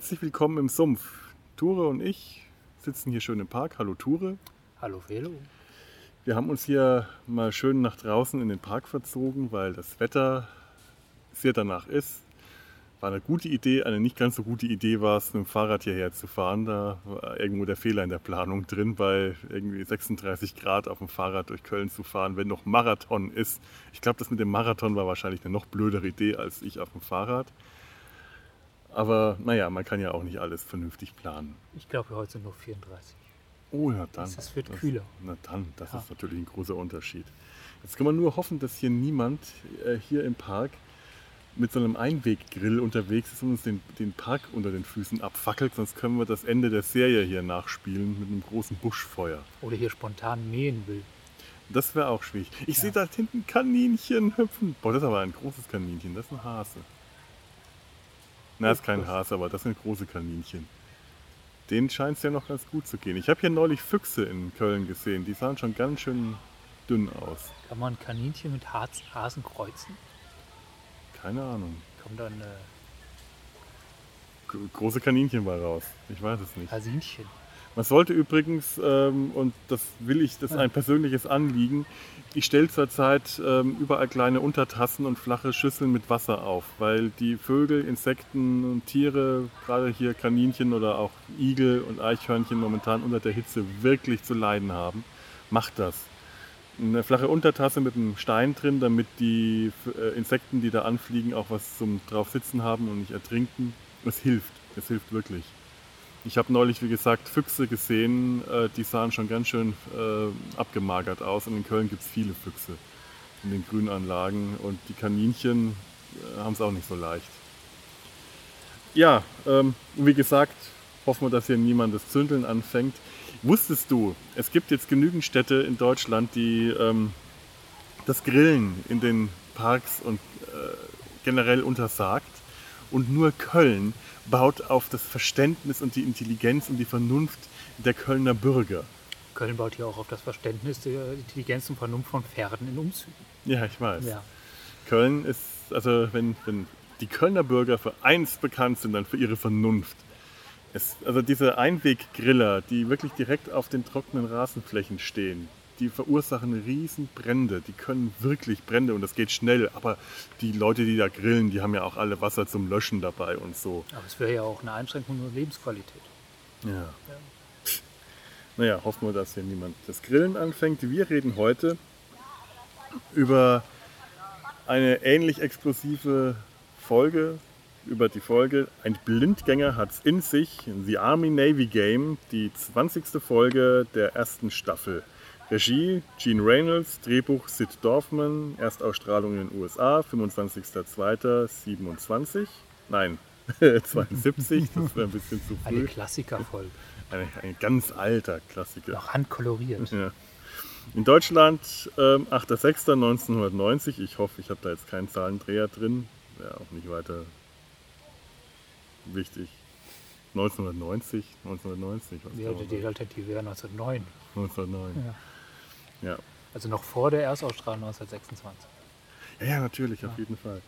Herzlich willkommen im Sumpf. Ture und ich sitzen hier schön im Park. Hallo Ture. Hallo Velo. Wir haben uns hier mal schön nach draußen in den Park verzogen, weil das Wetter sehr danach ist. War eine gute Idee, eine nicht ganz so gute Idee war es, mit dem Fahrrad hierher zu fahren. Da war irgendwo der Fehler in der Planung drin, bei irgendwie 36 Grad auf dem Fahrrad durch Köln zu fahren, wenn noch Marathon ist. Ich glaube, das mit dem Marathon war wahrscheinlich eine noch blödere Idee als ich auf dem Fahrrad. Aber naja, man kann ja auch nicht alles vernünftig planen. Ich glaube, heute sind nur 34. Oh ja, dann. Es wird kühler. Na dann, das Ja. ist natürlich ein großer Unterschied. Jetzt kann man nur hoffen, dass hier niemand äh, hier im Park mit so einem Einweggrill unterwegs ist und uns den, den Park unter den Füßen abfackelt, sonst können wir das Ende der Serie hier nachspielen mit einem großen Buschfeuer. Oder hier spontan mähen will. Das wäre auch schwierig. Ich Ja. sehe da hinten Kaninchen hüpfen. Boah, das ist aber ein großes Kaninchen. Das ist ein Hase. Na, das ist kein Hase, aber das sind große Kaninchen. Denen scheint es ja noch ganz gut zu gehen. Ich habe hier neulich Füchse in Köln gesehen. Die sahen schon ganz schön dünn aus. Kann man Kaninchen mit Hasen kreuzen? Keine Ahnung. Kommt dann äh, große Kaninchen war raus. Ich weiß es nicht. Hasinchen. Man sollte übrigens, ähm, und das will ich, das ist ein persönliches Anliegen, ich stelle zurzeit ähm, überall kleine Untertassen und flache Schüsseln mit Wasser auf, weil die Vögel, Insekten und Tiere, gerade hier Kaninchen oder auch Igel und Eichhörnchen momentan unter der Hitze wirklich zu leiden haben. Macht das. Eine flache Untertasse mit einem Stein drin, damit die äh, Insekten, die da anfliegen, auch was zum drauf sitzen haben und nicht ertrinken. Es hilft. Es hilft wirklich. Ich habe neulich, wie gesagt, Füchse gesehen, äh, die sahen schon ganz schön äh, abgemagert aus. Und in Köln gibt es viele Füchse in den Grünanlagen und die Kaninchen äh, haben es auch nicht so leicht. Ja, ähm, wie gesagt, hoffen wir, dass hier niemand das Zündeln anfängt. Wusstest du, es gibt jetzt genügend Städte in Deutschland, die ähm, das Grillen in den Parks und generell untersagt. Und nur Köln baut auf das Verständnis und die Intelligenz und die Vernunft der Kölner Bürger. Köln baut hier auch auf das Verständnis der Intelligenz und Vernunft von Pferden in Umzügen. Ja, ich weiß. Ja. Köln ist, also wenn, wenn die Kölner Bürger für eins bekannt sind, dann für ihre Vernunft. Es, also diese Einweggriller, die wirklich direkt auf den trockenen Rasenflächen stehen, die verursachen riesen Brände. Die können wirklich Brände und das geht schnell. Aber die Leute, die da grillen, die haben ja auch alle Wasser zum Löschen dabei und so. Aber es wäre ja auch eine Einschränkung der Lebensqualität. Ja. Naja, hoffen wir, dass hier niemand das Grillen anfängt. Wir reden heute über eine ähnlich explosive Folge, über die Folge Ein Blindgänger hat's in sich, The Army Navy Game, die 20. Folge der ersten Staffel. Regie Gene Reynolds, Drehbuch Sid Dorfman, Erstausstrahlung in den USA, 25.02.27. Nein, 72, das wäre ein bisschen zu Eine früh. Klassikerfolge. Ein, ein ganz alter Klassiker. Noch handkoloriert. Ja. In Deutschland ähm, 8.6.1990. Ich hoffe, ich habe da jetzt keinen Zahlendreher drin. Ja, auch nicht weiter wichtig. 1990, 1990, was die? Alternative wäre 1909. 1909. Ja. Ja. Also noch vor der Erstausstrahlung 1926. Ja, ja, natürlich, auf jeden Fall.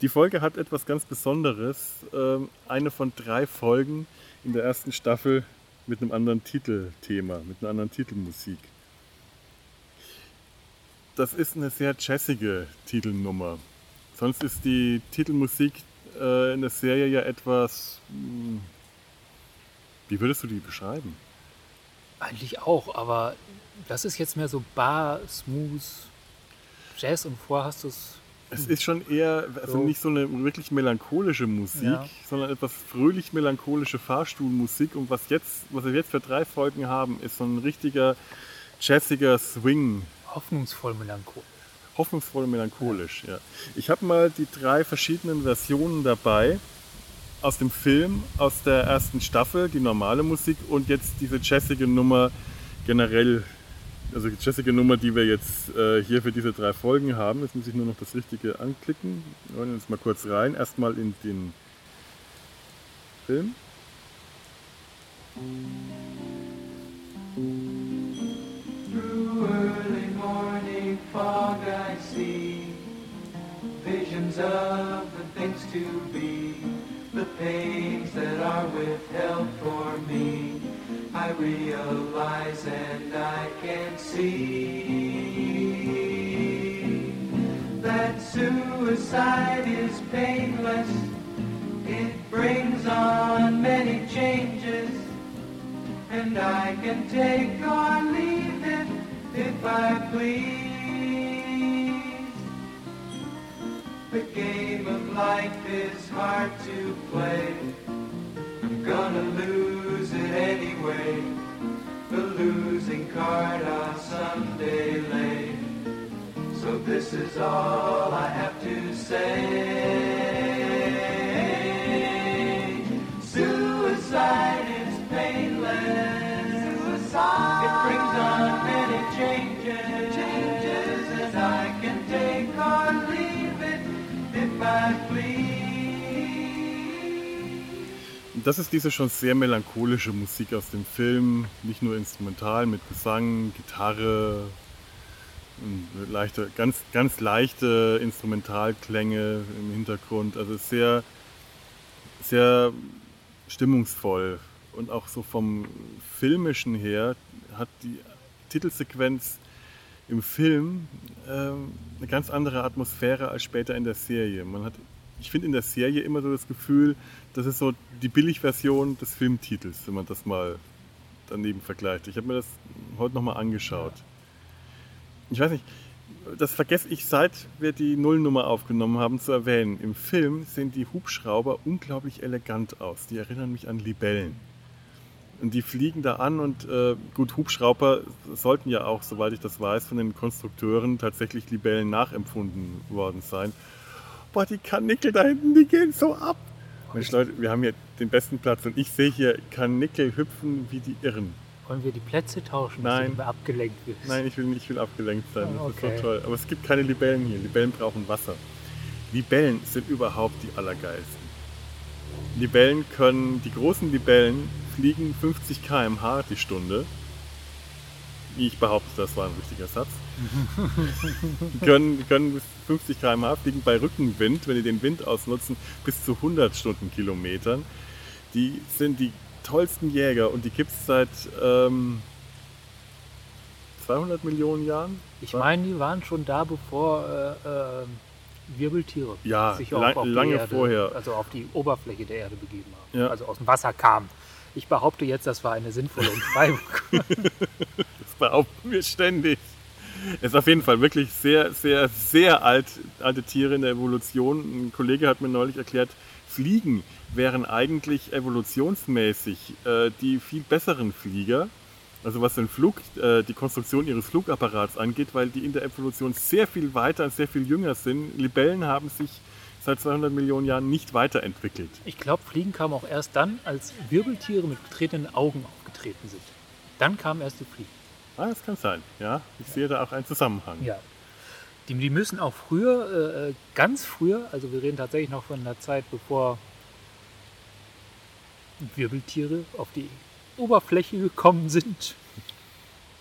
Die Folge hat etwas ganz Besonderes. Ähm, eine von drei Folgen in der ersten Staffel mit einem anderen Titelthema, mit einer anderen Titelmusik. Das ist eine sehr jazzige Titelnummer. Sonst ist die Titelmusik äh, in der Serie ja etwas. hm, Wie würdest du die beschreiben? Eigentlich auch, aber das ist jetzt mehr so Bar, Smooth, Jazz und vorher hast du es Es ist schon eher, also So. nicht so eine wirklich melancholische Musik, Ja. sondern etwas fröhlich melancholische Fahrstuhlmusik. Und was jetzt, was wir jetzt für drei Folgen haben, ist so ein richtiger jazziger Swing, Hoffnungsvoll melancholisch. hoffnungsvoll melancholisch. Ja. Ich habe mal die drei verschiedenen Versionen dabei aus dem Film, aus der ersten Staffel, die normale Musik und jetzt diese jazzige Nummer generell. Also die jazzige Nummer, die wir jetzt äh, hier für diese drei Folgen haben. Jetzt muss ich nur noch das Richtige anklicken. Wir hören jetzt mal kurz rein. Erstmal in den Film. Visions of the things to be, the pains that are withheld for me. I realize and I can see that suicide is painless. It brings on many changes. And I can take or leave it if I please. The game of life is hard to play. I'm gonna lose it anyway. The losing card I'll someday lay. So this is all I have to say. Das ist diese schon sehr melancholische Musik aus dem Film, nicht nur instrumental mit Gesang, Gitarre, leichte, ganz, ganz leichte Instrumentalklänge im Hintergrund. Also sehr, sehr stimmungsvoll. Und auch so vom Filmischen her hat die Titelsequenz im Film ähm, eine ganz andere Atmosphäre als später in der Serie. Man hat, ich finde in der Serie immer so das Gefühl, das ist so die Billigversion des Filmtitels, wenn man das mal daneben vergleicht. Ich habe mir das heute nochmal angeschaut. Ich weiß nicht, das vergesse ich, seit wir die Nullnummer aufgenommen haben, zu erwähnen. Im Film sehen die Hubschrauber unglaublich elegant aus. Die erinnern mich an Libellen. Und die fliegen da an und äh, gut, Hubschrauber sollten ja auch, soweit ich das weiß, von den Konstrukteuren tatsächlich Libellen nachempfunden worden sein. Boah, die Karnickel da hinten, die gehen so ab. Mensch Leute, wir haben hier den besten Platz und ich sehe hier Karnickel hüpfen wie die Irren. Wollen wir die Plätze tauschen, dass Nein. du immer abgelenkt wirst? Nein, ich will nicht, ich will abgelenkt sein. Das Okay. ist so toll. Aber es gibt keine Libellen hier. Libellen brauchen Wasser. Libellen sind überhaupt die allergeilsten. Libellen können, die großen Libellen fliegen 50 km/h die Stunde. Ich behaupte, das war ein richtiger Satz. die können, die können bis 50 km/h fliegen bei Rückenwind, wenn die den Wind ausnutzen, bis zu 100 Stundenkilometern. Die sind die tollsten Jäger und die gibt es seit ähm, 200 Millionen Jahren. Ich meine, die waren schon da, bevor äh, äh, Wirbeltiere Ja, sich lang- auch auf lange die Erde, vorher. also auf die Oberfläche der Erde begeben haben, Ja. also aus dem Wasser kamen. Ich behaupte jetzt, das war eine sinnvolle Umschreibung. Das behaupten wir ständig. Es ist auf jeden Fall wirklich sehr, sehr, sehr alt, alte Tiere in der Evolution. Ein Kollege hat mir neulich erklärt, Fliegen wären eigentlich evolutionsmäßig äh, die viel besseren Flieger. Also was den Flug, äh, die Konstruktion ihres Flugapparats angeht, weil die in der Evolution sehr viel weiter und sehr viel jünger sind. Libellen haben sich seit 200 Millionen Jahren nicht weiterentwickelt. Ich glaube, Fliegen kamen auch erst dann, als Wirbeltiere mit getretenen Augen aufgetreten sind. Dann kamen erst die Fliegen. Ah, das kann sein. Ja, ich sehe da auch einen Zusammenhang. Ja. Die, die müssen auch früher, äh, ganz früher, also wir reden tatsächlich noch von einer Zeit, bevor Wirbeltiere auf die Oberfläche gekommen sind.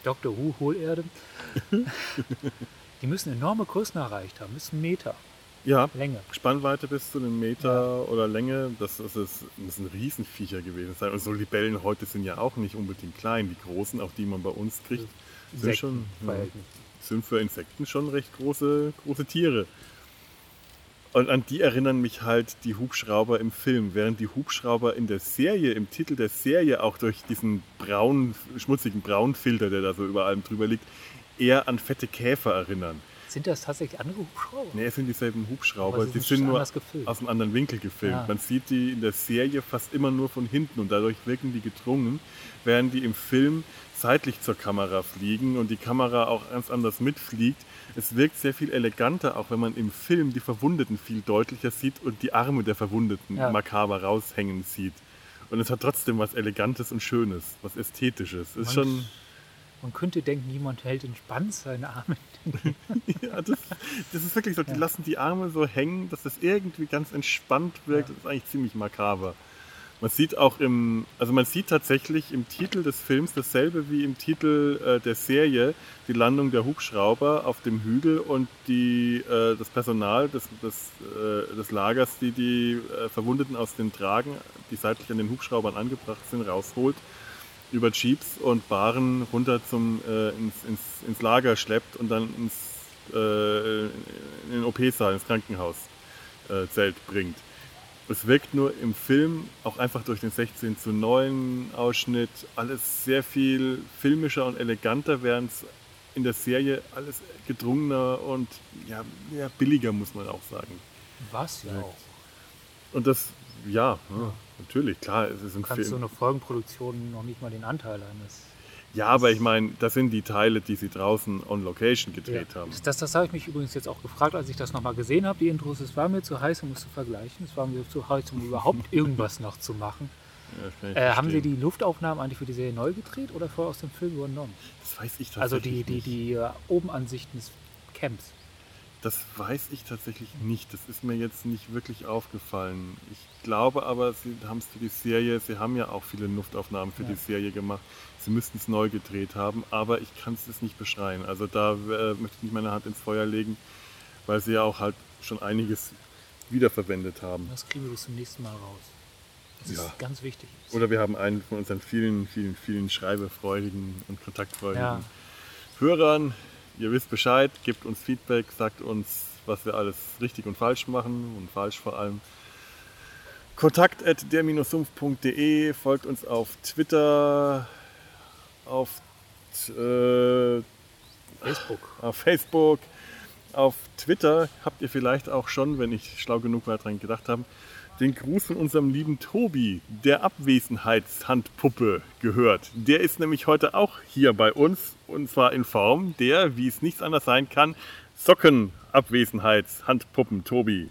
Dr. Who, Hohlerde. die müssen enorme Größen erreicht haben, bis einen Meter ja Länge. Spannweite bis zu einem Meter oder Länge, das, das, ist, das müssen Riesenviecher gewesen sein. Und so Libellen heute sind ja auch nicht unbedingt klein. Die großen, auch die man bei uns kriegt, sind schon ja, sind für Insekten schon recht große, große Tiere. Und an die erinnern mich halt die Hubschrauber im Film, während die Hubschrauber in der Serie, im Titel der Serie auch durch diesen braun, schmutzigen Braunfilter, der da so über allem drüber liegt, eher an fette Käfer erinnern. Sind das tatsächlich andere Hubschrauber? Nee, es sind dieselben Hubschrauber. Aber sie Die sind nur gefilmt. aus einem anderen Winkel gefilmt. Ja. Man sieht die in der Serie fast immer nur von hinten und dadurch wirken die gedrungen, während die im Film seitlich zur Kamera fliegen und die Kamera auch ganz anders mitfliegt. Es wirkt sehr viel eleganter, auch wenn man im Film die Verwundeten viel deutlicher sieht und die Arme der Verwundeten Ja. makaber raushängen sieht. Und es hat trotzdem was Elegantes und Schönes, was Ästhetisches. Ist Man- schon, Man könnte denken, jemand hält entspannt seine Arme. ja, das, das ist wirklich so, die lassen die Arme so hängen, dass das irgendwie ganz entspannt wirkt. Das ist eigentlich ziemlich makaber. Man sieht auch im, also man sieht tatsächlich im Titel des Films dasselbe wie im Titel äh, der Serie, die Landung der Hubschrauber auf dem Hügel und die, äh, das Personal des, des, äh, des Lagers, die die äh, Verwundeten aus den Tragen, die seitlich an den Hubschraubern angebracht sind, rausholt, über Jeeps und Baren runter zum, äh, ins, ins, ins Lager schleppt und dann ins, äh, in den OP-Saal, ins Krankenhaus äh, Zelt bringt. Es wirkt nur im Film, auch einfach durch den 16 zu 9 Ausschnitt, alles sehr viel filmischer und eleganter, während es in der Serie alles gedrungener und ja, ja, billiger, muss man auch sagen. Was ja auch. Und das, ja, ja, natürlich, klar, es ist ein Du kannst so Film. eine Folgenproduktion noch nicht mal den Anteil eines. Ja, aber ich meine, das sind die Teile, die sie draußen on Location gedreht haben. Das, das habe ich mich übrigens jetzt auch gefragt, als ich das nochmal gesehen habe. Die Intros, es war mir zu heiß, um es zu vergleichen. Es war mir zu heiß, um überhaupt irgendwas noch zu machen. Ja, Äh, haben Sie die Luftaufnahmen eigentlich für die Serie neu gedreht oder vorher aus dem Film übernommen? Das weiß ich tatsächlich Also die, die, nicht. die äh, Obenansichten des Camps. Das weiß ich tatsächlich nicht. Das ist mir jetzt nicht wirklich aufgefallen. Ich glaube aber, Sie haben es für die Serie, Sie haben ja auch viele Luftaufnahmen für Ja. die Serie gemacht. Sie müssten es neu gedreht haben, aber ich kann es nicht beschreien. Also da äh, möchte ich nicht meine Hand ins Feuer legen, weil Sie ja auch halt schon einiges wiederverwendet haben. Das kriegen wir bis zum nächsten Mal raus. Das Ja. ist ganz wichtig. Oder wir haben einen von unseren vielen, vielen, vielen schreibefreudigen und kontaktfreudigen Ja. Hörern. Ihr wisst Bescheid, gebt uns Feedback, sagt uns, was wir alles richtig und falsch machen und falsch vor allem. Kontakt at der-sumpf.de, folgt uns auf Twitter, auf, äh, Facebook. auf Facebook, auf Twitter habt ihr vielleicht auch schon, wenn ich schlau genug war, dran gedacht habe, den Gruß von unserem lieben Tobi, der Abwesenheitshandpuppe, gehört. Der ist nämlich heute auch hier bei uns und zwar in Form der, wie es nichts anders sein kann, Sockenabwesenheitshandpuppen Tobi.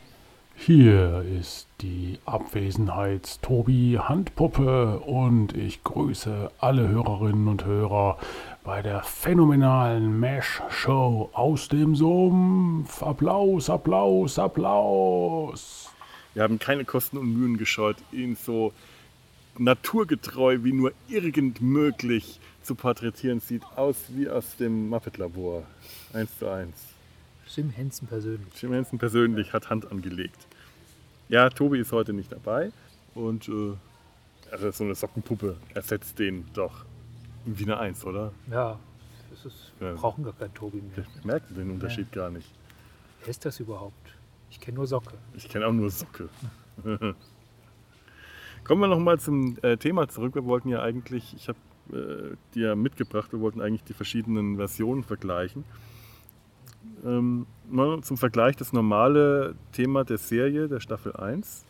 Hier ist die Abwesenheits-Tobi-Handpuppe und ich grüße alle Hörerinnen und Hörer bei der phänomenalen Mesh-Show aus dem Sumpf. Applaus, Applaus, Applaus. Wir haben keine Kosten und Mühen gescheut, ihn so naturgetreu wie nur irgend möglich zu porträtieren. Sieht aus wie aus dem Muppet-Labor. Eins zu eins. Jim Henson persönlich. Jim Henson persönlich hat Hand angelegt. Ja, Tobi ist heute nicht dabei und äh, also so eine Sockenpuppe ersetzt den doch wie eine Eins, oder? Ja, das ist, wir Ja. brauchen gar keinen Tobi mehr. Wir merken den Unterschied gar nicht. Wer ist das überhaupt? Ich kenne nur Socke. Ich kenne auch nur Socke. Kommen wir nochmal zum äh, Thema zurück. Wir wollten ja eigentlich, ich habe äh, dir mitgebracht, wir wollten eigentlich die verschiedenen Versionen vergleichen. Ähm, mal zum Vergleich das normale Thema der Serie, der Staffel 1.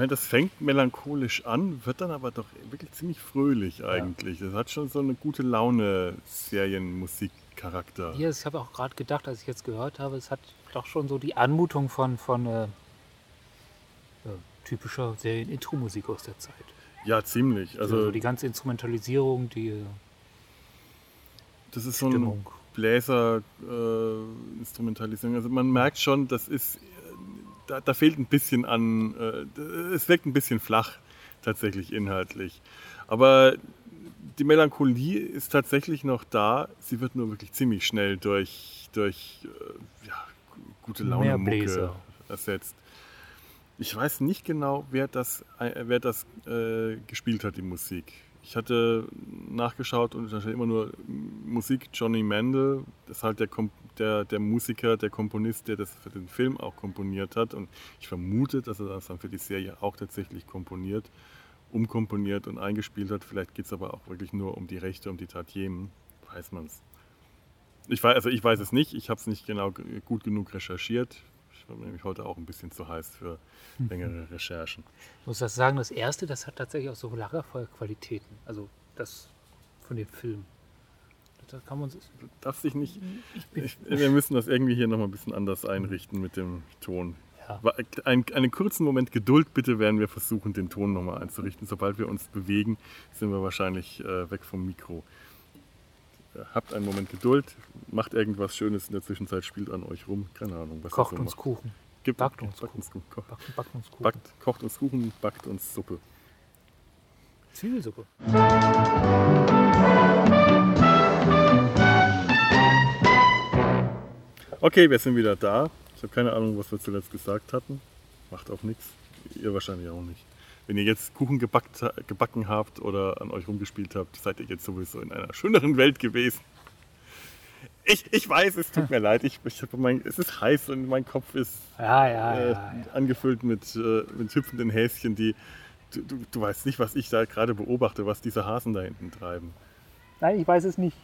meine, das fängt melancholisch an, wird dann aber doch wirklich ziemlich fröhlich eigentlich. Das hat schon so eine gute Laune Serienmusikcharakter. Hier, ich habe auch gerade gedacht, als ich jetzt gehört habe, es hat doch schon so die Anmutung von, von äh, äh, typischer Serien-Intro-Musik aus der Zeit. Ja, ziemlich. Also, Also die ganze Instrumentalisierung, die äh, das ist so ein Stimmung. Bläser-Instrumentalisierung. also man merkt schon, das ist, äh, da, da fehlt ein bisschen an, äh, es wirkt ein bisschen flach tatsächlich inhaltlich. Aber die Melancholie ist tatsächlich noch da. Sie wird nur wirklich ziemlich schnell durch durch äh, ja, gute Laune Mucke ersetzt. Ich weiß nicht genau, wer das, äh, wer das äh, gespielt hat, die Musik. Ich hatte nachgeschaut und da steht immer nur Musik Johnny Mandel. Das ist halt der, Kom der, der Musiker, der Komponist, der das für den Film auch komponiert hat. Und ich vermute, dass er das dann für die Serie auch tatsächlich komponiert, umkomponiert und eingespielt hat. Vielleicht geht es aber auch wirklich nur um die Rechte, um die Tatiemen. Weiß man es. Ich weiß, also ich weiß es nicht. Ich habe es nicht genau gut genug recherchiert. Ich war nämlich heute auch ein bisschen zu heiß für längere Recherchen. Ich muss das sagen, das erste, das hat tatsächlich auch so Lagerfeuerqualitäten. Also das von den Filmen. Da kann man darfst dich nicht. Ich, wir müssen das irgendwie hier nochmal ein bisschen anders einrichten mit dem Ton. Ja. Ein, einen kurzen Moment Geduld bitte werden wir versuchen, den Ton nochmal einzurichten. Sobald wir uns bewegen, sind wir wahrscheinlich äh, weg vom Mikro. Äh, Habt einen Moment Geduld, macht irgendwas Schönes in der Zwischenzeit, spielt an euch rum. Keine Ahnung, was kocht so uns macht. Kuchen. Gibt, backt uns backt uns, Kuchen. Ko- Backt, backt uns Kuchen. Backt, kocht uns Kuchen, backt uns Suppe. Zwiebelsuppe. Okay, wir sind wieder da. Ich habe keine Ahnung, was wir zuletzt gesagt hatten. Macht auch nichts. Ihr wahrscheinlich auch nicht. Wenn ihr jetzt Kuchen gebackt, gebacken habt oder an euch rumgespielt habt, seid ihr jetzt sowieso in einer schöneren Welt gewesen. Ich, ich weiß, es tut mir leid. Ich, ich mein, es ist heiß und mein Kopf ist Ja, ja, äh, ja. angefüllt mit, äh, mit hüpfenden Häschen, die. Du, du, du weißt nicht, was ich da gerade beobachte, was diese Hasen da hinten treiben. Nein, ich weiß es nicht.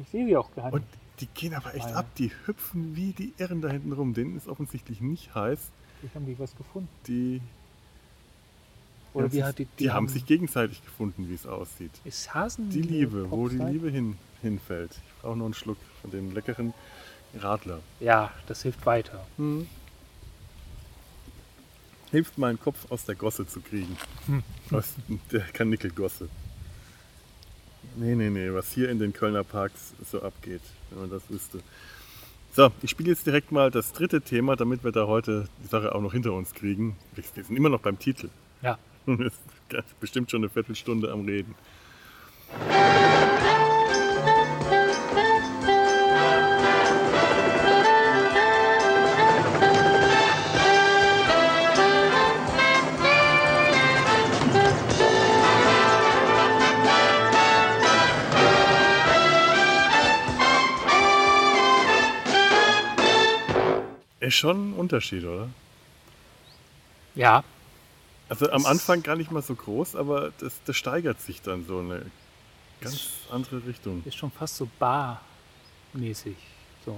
Ich sehe sie auch gar Und nicht. Die gehen aber echt ja. ab. Die hüpfen wie die Irren da hinten rum. Denen ist offensichtlich nicht heiß. Vielleicht haben die was gefunden. Die, Oder haben die, sich, hat die, die haben sich gegenseitig gefunden, wie es aussieht. Ist Hasen Die Liebe, wo die? Liebe hin, hinfällt. Ich brauche nur einen Schluck von dem leckeren Radler. Ja, das hilft weiter. Hilft meinen Kopf aus der Gosse zu kriegen. Aus der Kanickelgosse. Nee, nee, nee, was hier in den Kölner Parks so abgeht, wenn man das wüsste. So, ich spiele jetzt direkt mal das dritte Thema, damit wir da heute die Sache auch noch hinter uns kriegen. Wir sind immer noch beim Titel. Ja. Wir sind bestimmt schon eine Viertelstunde am Reden. Ist schon ein Unterschied, oder? Ja, Also am Anfang gar nicht mal so groß, aber das, das steigert sich dann so in eine ganz andere Richtung. ist schon fast so barmäßig. So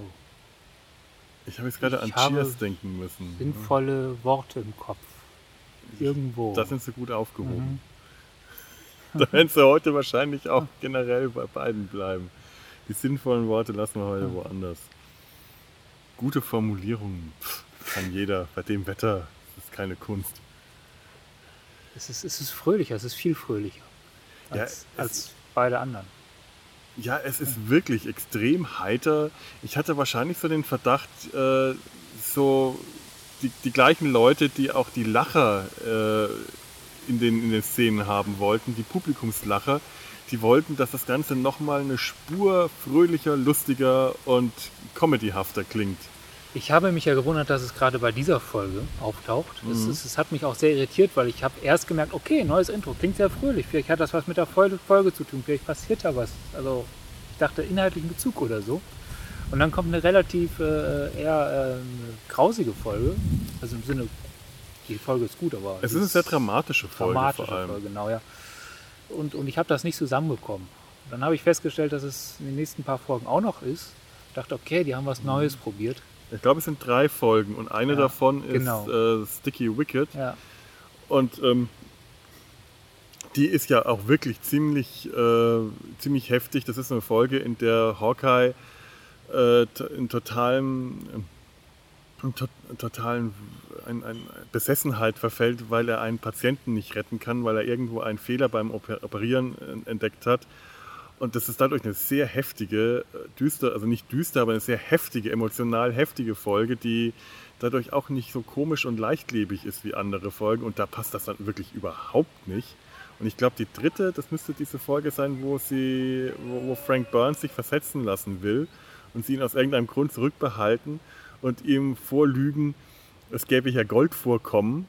Ich habe jetzt gerade an Ich habe Cheers denken müssen. sinnvolle Worte im Kopf. Irgendwo. Da sind sie gut aufgehoben. Mhm. Da werden sie heute wahrscheinlich auch generell bei beiden bleiben. Die sinnvollen Worte lassen wir heute woanders. Gute Formulierungen pff, kann jeder. Bei dem Wetter das ist keine Kunst. es, ist, es ist fröhlicher, es ist viel fröhlicher Ja, als, es- als beide anderen. Ja, es ist wirklich extrem heiter. Ich hatte wahrscheinlich so den Verdacht, äh, so die, die gleichen Leute, die auch die Lacher äh, in, den, in den Szenen haben wollten, die Publikumslacher, die wollten, dass das Ganze nochmal eine Spur fröhlicher, lustiger und comedyhafter klingt. Ich habe mich ja gewundert, dass es gerade bei dieser Folge auftaucht. Es, Mhm. es, es hat mich auch sehr irritiert, weil ich habe erst gemerkt, okay, neues Intro, klingt sehr fröhlich. Vielleicht hat das was mit der Folge, Folge zu tun, vielleicht passiert da was. Also ich dachte inhaltlichen Bezug oder so. Und dann kommt eine relativ äh, eher ähm, grausige Folge. Also im Sinne, die Folge ist gut, aber Es ist eine sehr dramatische Folge dramatische vor allem. Folge, genau, ja. Und, und ich habe das nicht zusammenbekommen. Dann habe ich festgestellt, dass es in den nächsten paar Folgen auch noch ist. dachte, okay, die haben was Neues probiert. Ich glaube, es sind drei Folgen und eine Ja, davon ist genau. äh, Sticky Wicked. Ja, Und ähm, die ist ja auch wirklich ziemlich, äh, ziemlich heftig. Das ist eine Folge, in der Hawkeye äh, in totalem, ähm, totalen ein, ein Besessenheit verfällt, weil er einen Patienten nicht retten kann, weil er irgendwo einen Fehler beim Oper Operieren äh, entdeckt hat. Und das ist dadurch eine sehr heftige, äh, düster, also nicht düster, aber eine sehr heftige, emotional heftige Folge, die dadurch auch nicht so komisch und leichtlebig ist wie andere Folgen. Und da passt das dann wirklich überhaupt nicht. Und ich glaube, die dritte, das müsste diese Folge sein, wo sie, wo Frank Burns sich versetzen lassen will und sie ihn aus irgendeinem Grund zurückbehalten und ihm vorlügen, es gäbe ja Goldvorkommen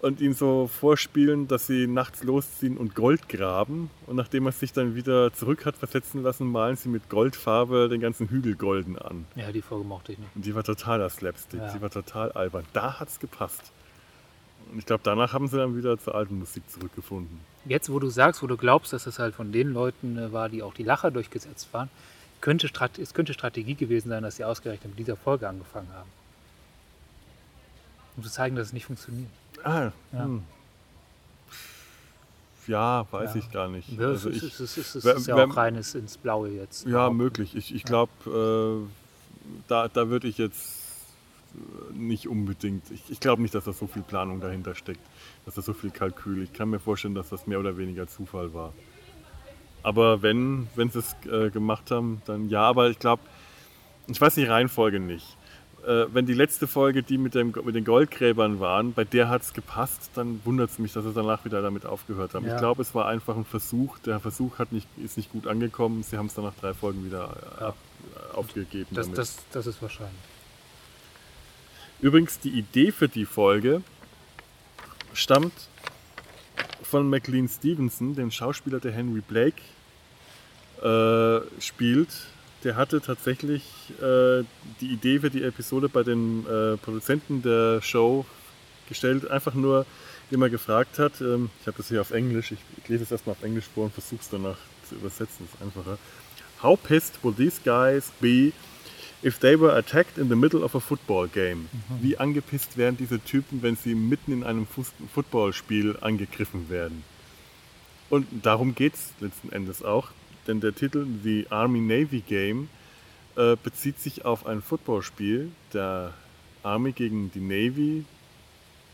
und ihm so vorspielen, dass sie nachts losziehen und Gold graben. Und nachdem er sich dann wieder zurück hat versetzen lassen, malen sie mit Goldfarbe den ganzen Hügel golden an. Ja, die Folge mochte ich nicht. Und die war totaler Slapstick, Ja. sie war total albern. Da hat's gepasst. Und ich glaube, danach haben sie dann wieder zur alten Musik zurückgefunden. Jetzt, wo du sagst, wo du glaubst, dass es halt von den Leuten äh, war, die auch die Lacher durchgesetzt waren, könnte es könnte Strategie gewesen sein, dass sie ausgerechnet mit dieser Folge angefangen haben. Um zu zeigen, dass es nicht funktioniert. Ah, Ja. Hm. ja weiß Ja. ich gar nicht. Ja, Also es, ich, ist, es, ist, es ist ja wer- auch reines ins Blaue jetzt. ja, behaupten. möglich. Ich, ich glaube, äh, da, da würde ich jetzt nicht unbedingt. Ich, ich glaube nicht, dass da so viel Planung dahinter steckt, dass da so viel Kalkül. Ich kann mir vorstellen, dass das mehr oder weniger Zufall war. Aber wenn, wenn sie es äh, gemacht haben, dann ja. Aber ich glaube, ich weiß die Reihenfolge nicht. Äh, wenn die letzte Folge, die mit, dem, mit den Goldgräbern waren, bei der hat es gepasst, dann wundert es mich, dass sie danach wieder damit aufgehört haben. Ja. Ich glaube, es war einfach ein Versuch. Der Versuch hat nicht, ist nicht gut angekommen. Sie haben es dann nach drei Folgen wieder äh, Ja. ab, äh, aufgegeben. Das, damit. das, das ist wahrscheinlich. Übrigens, die Idee für die Folge stammt von McLean Stevenson, dem Schauspieler, der Henry Blake äh, spielt. Der hatte tatsächlich äh, die Idee für die Episode bei den äh, Produzenten der Show gestellt. Einfach nur, indem er gefragt hat, ähm, ich habe das hier auf Englisch, ich, ich lese es erstmal auf Englisch vor und versuche es danach zu übersetzen, das ist einfacher. How pissed will these guys be if they were attacked in the middle of a football game? Wie angepisst wären diese Typen, wenn sie mitten in einem Fuß Footballspiel angegriffen werden? Und darum geht es letzten Endes auch, denn der Titel The Army Navy Game äh, bezieht sich auf ein Footballspiel der Army gegen die Navy.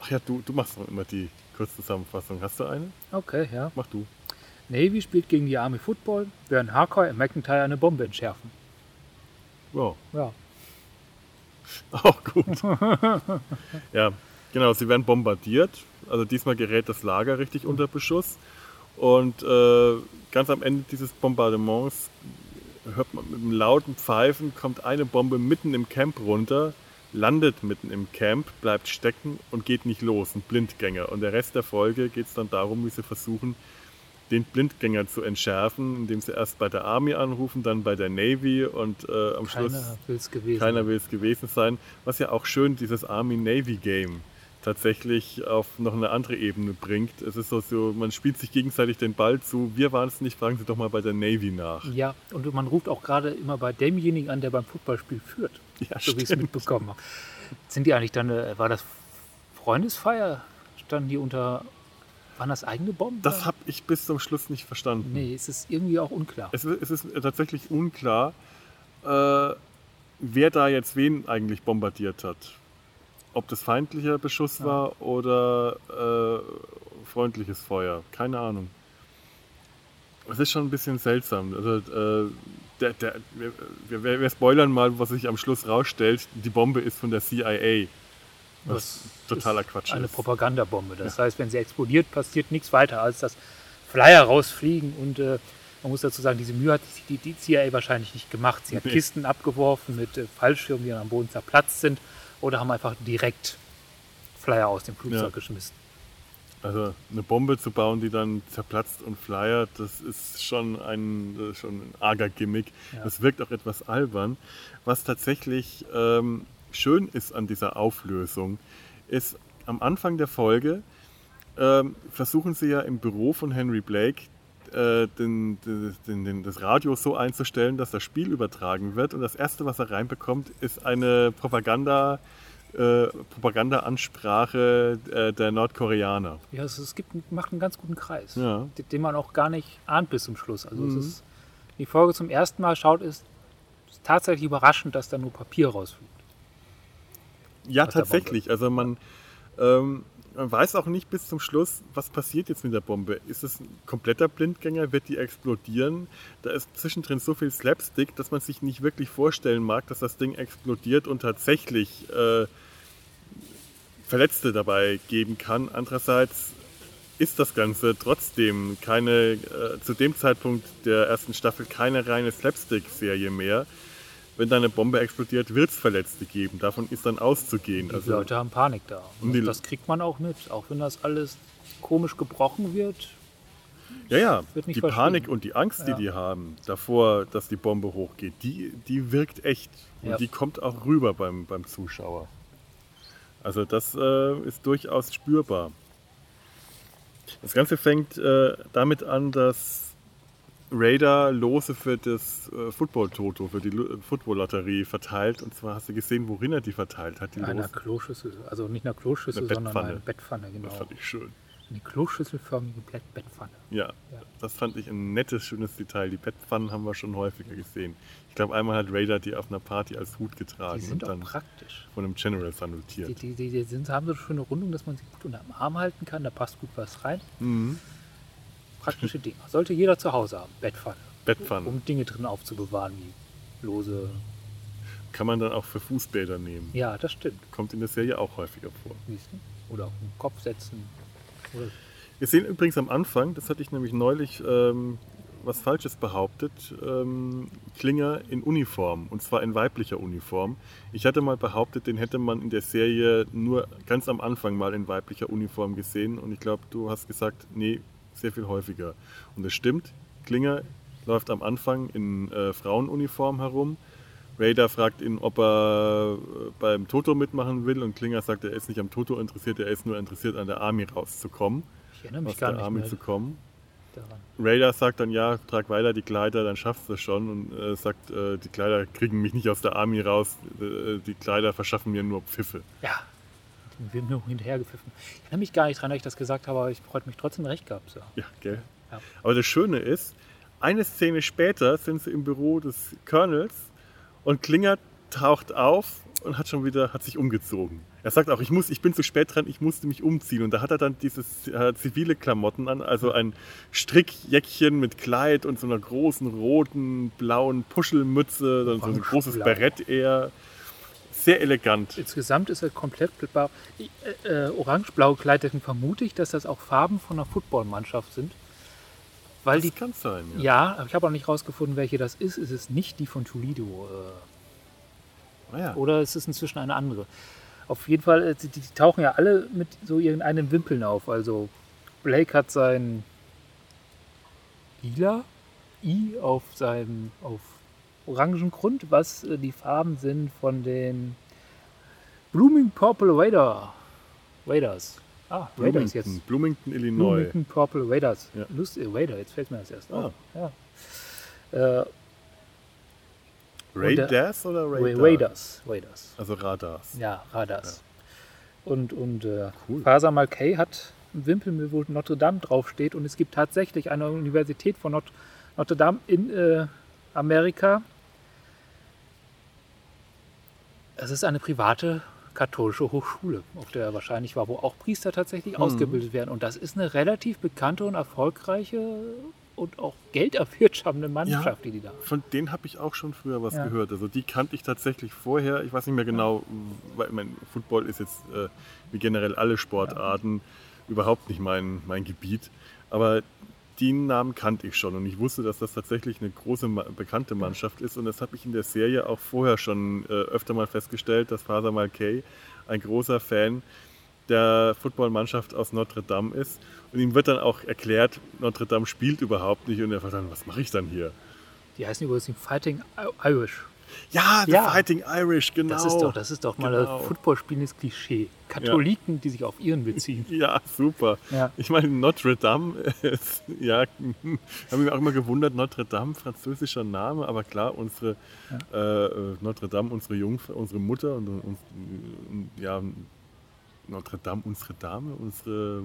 Ach ja, du, du machst doch immer die Kurzzusammenfassung. Hast du eine? Okay, ja. Mach du. Navy spielt gegen die Army Football, während Harcourt und McIntyre eine Bombe entschärfen. Wow. Ja. Auch gut. ja, genau, sie werden bombardiert. Also diesmal gerät das Lager richtig unter Beschuss. Und äh, ganz am Ende dieses Bombardements hört man mit einem lauten Pfeifen, kommt eine Bombe mitten im Camp runter, landet mitten im Camp, bleibt stecken und geht nicht los, ein Blindgänger. Und der Rest der Folge geht es dann darum, wie sie versuchen, den Blindgänger zu entschärfen, indem sie erst bei der Army anrufen, dann bei der Navy und äh, am Schluss Keiner will es gewesen. keiner will es gewesen sein. Was ja auch schön dieses Army-Navy-Game tatsächlich auf noch eine andere Ebene bringt. Es ist so, so, man spielt sich gegenseitig den Ball zu. Wir waren es nicht, fragen Sie doch mal bei der Navy nach. Ja, und man ruft auch gerade immer bei demjenigen an, der beim Footballspiel führt. Ja, so wie ich es mitbekommen habe. Sind die eigentlich dann, äh, war das Freundesfeier? Standen die unter, waren das eigene Bomben? Das habe ich bis zum Schluss nicht verstanden. Nee, es ist irgendwie auch unklar. Es, ist- es ist tatsächlich unklar, äh, wer da jetzt wen eigentlich bombardiert hat. Ob das feindlicher Beschuss war oder äh, freundliches Feuer. Keine Ahnung. Es ist schon ein bisschen seltsam. Also, äh, der, der, wir, wir, wir spoilern mal, was sich am Schluss rausstellt. Die Bombe ist von der CIA. Was totaler ist Quatsch Eine ist. Propagandabombe. Das heißt, wenn sie explodiert, passiert nichts weiter, als dass Flyer rausfliegen. Und äh, man muss dazu sagen, diese Mühe hat die, die CIA wahrscheinlich nicht gemacht. Sie hat Nee. Kisten abgeworfen mit äh, Fallschirmen, die dann am Boden zerplatzt sind. Oder haben einfach direkt Flyer aus dem Flugzeug Ja. geschmissen. Also eine Bombe zu bauen, die dann zerplatzt und flyert, das ist schon ein, schon ein arger Gimmick. Ja. Das wirkt auch etwas albern. Was tatsächlich ähm, schön ist an dieser Auflösung, ist am Anfang der Folge ähm, versuchen sie ja im Büro von Henry Blake äh, den, den, den, das Radio so einzustellen, dass das Spiel übertragen wird. Und das Erste, was er reinbekommt, ist eine Propaganda, äh, Propaganda-Ansprache äh, der Nordkoreaner. Ja, es, es gibt, macht einen ganz guten Kreis, Ja. den- man auch gar nicht ahnt bis zum Schluss. Also Mhm. es ist, die Folge zum ersten Mal schaut, ist, ist tatsächlich überraschend, dass da nur Papier rausfliegt. Ja, tatsächlich. Also man, ähm, man weiß auch nicht bis zum Schluss, was passiert jetzt mit der Bombe. Ist es ein kompletter Blindgänger? Wird die explodieren? Da ist zwischendrin so viel Slapstick, dass man sich nicht wirklich vorstellen mag, dass das Ding explodiert und tatsächlich äh, Verletzte dabei geben kann. Andererseits ist das Ganze trotzdem keine, äh, zu dem Zeitpunkt der ersten Staffel keine reine Slapstick-Serie mehr. Wenn da eine Bombe explodiert, wird es Verletzte geben. Davon ist dann auszugehen. Die Also, Leute haben Panik da. Und das kriegt man auch mit. Auch wenn das alles komisch gebrochen wird. ja, ja, wird die. Panik und die Angst, die Ja. die haben davor, dass die Bombe hochgeht, die, die wirkt echt. Und Ja. die kommt auch rüber beim, beim Zuschauer. Also das äh, ist durchaus spürbar. Das Ganze fängt äh, damit an, dass Raider Lose für das äh, Football-Toto, für die Lu- Football-Lotterie verteilt. Und zwar hast du gesehen, worin er die verteilt hat, die In einer. Kloschüssel. Also nicht einer Kloschüssel, Eine sondern Bettpfanne. eine Bettpfanne, genau. Das fand ich schön. Eine kloschüsselförmige Bett- Bettpfanne. Ja, Ja. das fand ich ein nettes, schönes Detail. Die Bettpfannen haben wir schon häufiger gesehen. Ich glaube, einmal hat Raider die auf einer Party als Hut getragen Die und sind auch dann praktisch. von einem General Die, salutiert. die, die, die sind, haben so eine schöne Rundung, dass man sie gut unter dem Arm halten kann. Da passt gut was rein. Mhm. Praktische Dinge. Sollte jeder zu Hause haben. Bettpfanne. Bettpfannen Um Dinge drin aufzubewahren, wie lose. kann man dann auch für Fußbäder nehmen. Ja, das stimmt. Kommt in der Serie auch häufiger vor. Siehst du? Oder auf den Kopf setzen. Oder Wir sehen übrigens am Anfang, das hatte ich nämlich neulich ähm, was Falsches behauptet, ähm, Klinger in Uniform und zwar in weiblicher Uniform. Ich hatte mal behauptet, den hätte man in der Serie nur ganz am Anfang mal in weiblicher Uniform gesehen und ich glaube, du hast gesagt, nee, sehr viel häufiger. Und das stimmt, Klinger läuft am Anfang in äh, Frauenuniform herum. Raider fragt ihn, ob er äh, beim Toto mitmachen will und Klinger sagt, er ist nicht am Toto interessiert, er ist nur interessiert, an der Army rauszukommen ich erinnere mich aus gar der nicht Army mehr zu kommen. daran. Raider sagt dann, ja, trag weiter die Kleider, dann schaffst du es schon. Und äh, sagt, äh, die Kleider kriegen mich nicht aus der Army raus, äh, die Kleider verschaffen mir nur Pfiffe. Ja. Wir haben nur hinterhergepfiffen. Ich erinnere mich gar nicht dran, dass ich das gesagt habe, aber ich freut mich trotzdem recht gehabt. So. Ja, gell? Ja. Aber das Schöne ist, eine Szene später sind sie im Büro des Colonels und Klinger taucht auf und hat schon wieder, hat sich umgezogen. Er sagt auch, ich, muss, ich bin zu spät dran, ich musste mich umziehen. Und da hat er dann dieses äh, zivile Klamotten an, also ein Strickjäckchen mit Kleid und so einer großen roten, blauen Puschelmütze, dann so ein großes Orange-blau. Barett eher. Sehr elegant. Insgesamt ist er komplett blau. Äh, äh, Orange-blau gekleidet, vermute ich, dass das auch Farben von einer Footballmannschaft sind. Weil die Das kann sein, ja. Ja, aber ich habe auch nicht rausgefunden, welche das ist. Es ist nicht die von Toledo. Äh, Ah ja. oder es ist inzwischen eine andere. Auf jeden Fall, äh, die, die tauchen ja alle mit so ihren einen Wimpeln auf. Also Blake hat sein lila I auf seinem auf orangen Grund, was äh, die Farben sind von den Blooming Purple Raider. Raiders. Ah, Raiders jetzt. Bloomington, Illinois. Bloomington Purple Raiders. Ja. Lustig, Raider, jetzt fällt mir das erst Ah. auf. Ja. Äh, Raiders oder Ra- Raiders? Raiders. Raiders. Also Radars. Ja, Radars. Und, und äh, Cool. Faser Malkay hat einen Wimpel, wo Notre Dame draufsteht. Und es gibt tatsächlich eine Universität von Not Notre Dame in äh, Amerika. Es ist eine private katholische Hochschule, auf der er wahrscheinlich war, wo auch Priester tatsächlich ausgebildet werden. Und das ist eine relativ bekannte und erfolgreiche und auch gelderwirtschaftende Mannschaft, die die da haben. Von denen habe ich auch schon früher was Ja. gehört. Also die kannte ich tatsächlich vorher. Ich weiß nicht mehr genau, weil mein Football ist jetzt äh, wie generell alle Sportarten überhaupt nicht mein, mein Gebiet. Aber die Namen kannte ich schon und ich wusste, dass das tatsächlich eine große bekannte Mannschaft ist. Und das habe ich in der Serie auch vorher schon äh, öfter mal festgestellt, dass Father Malkay ein großer Fan der Footballmannschaft aus Notre Dame ist. Und ihm wird dann auch erklärt, Notre Dame spielt überhaupt nicht. Und er fragt dann, was mache ich dann hier? Die heißen übrigens Fighting Irish. Ja, The Ja. Fighting Irish, genau. Das ist doch, das ist doch mal Genau. das Footballspielendes Klischee. Katholiken, die sich auf ihren beziehen. Ja, super. Ja. Ich meine, Notre Dame, ist, ja, habe mich auch immer gewundert, Notre Dame, französischer Name, aber klar, unsere äh, äh, Notre Dame, unsere Jungfrau, unsere Mutter und, und, und ja, Notre Dame, unsere Dame, unsere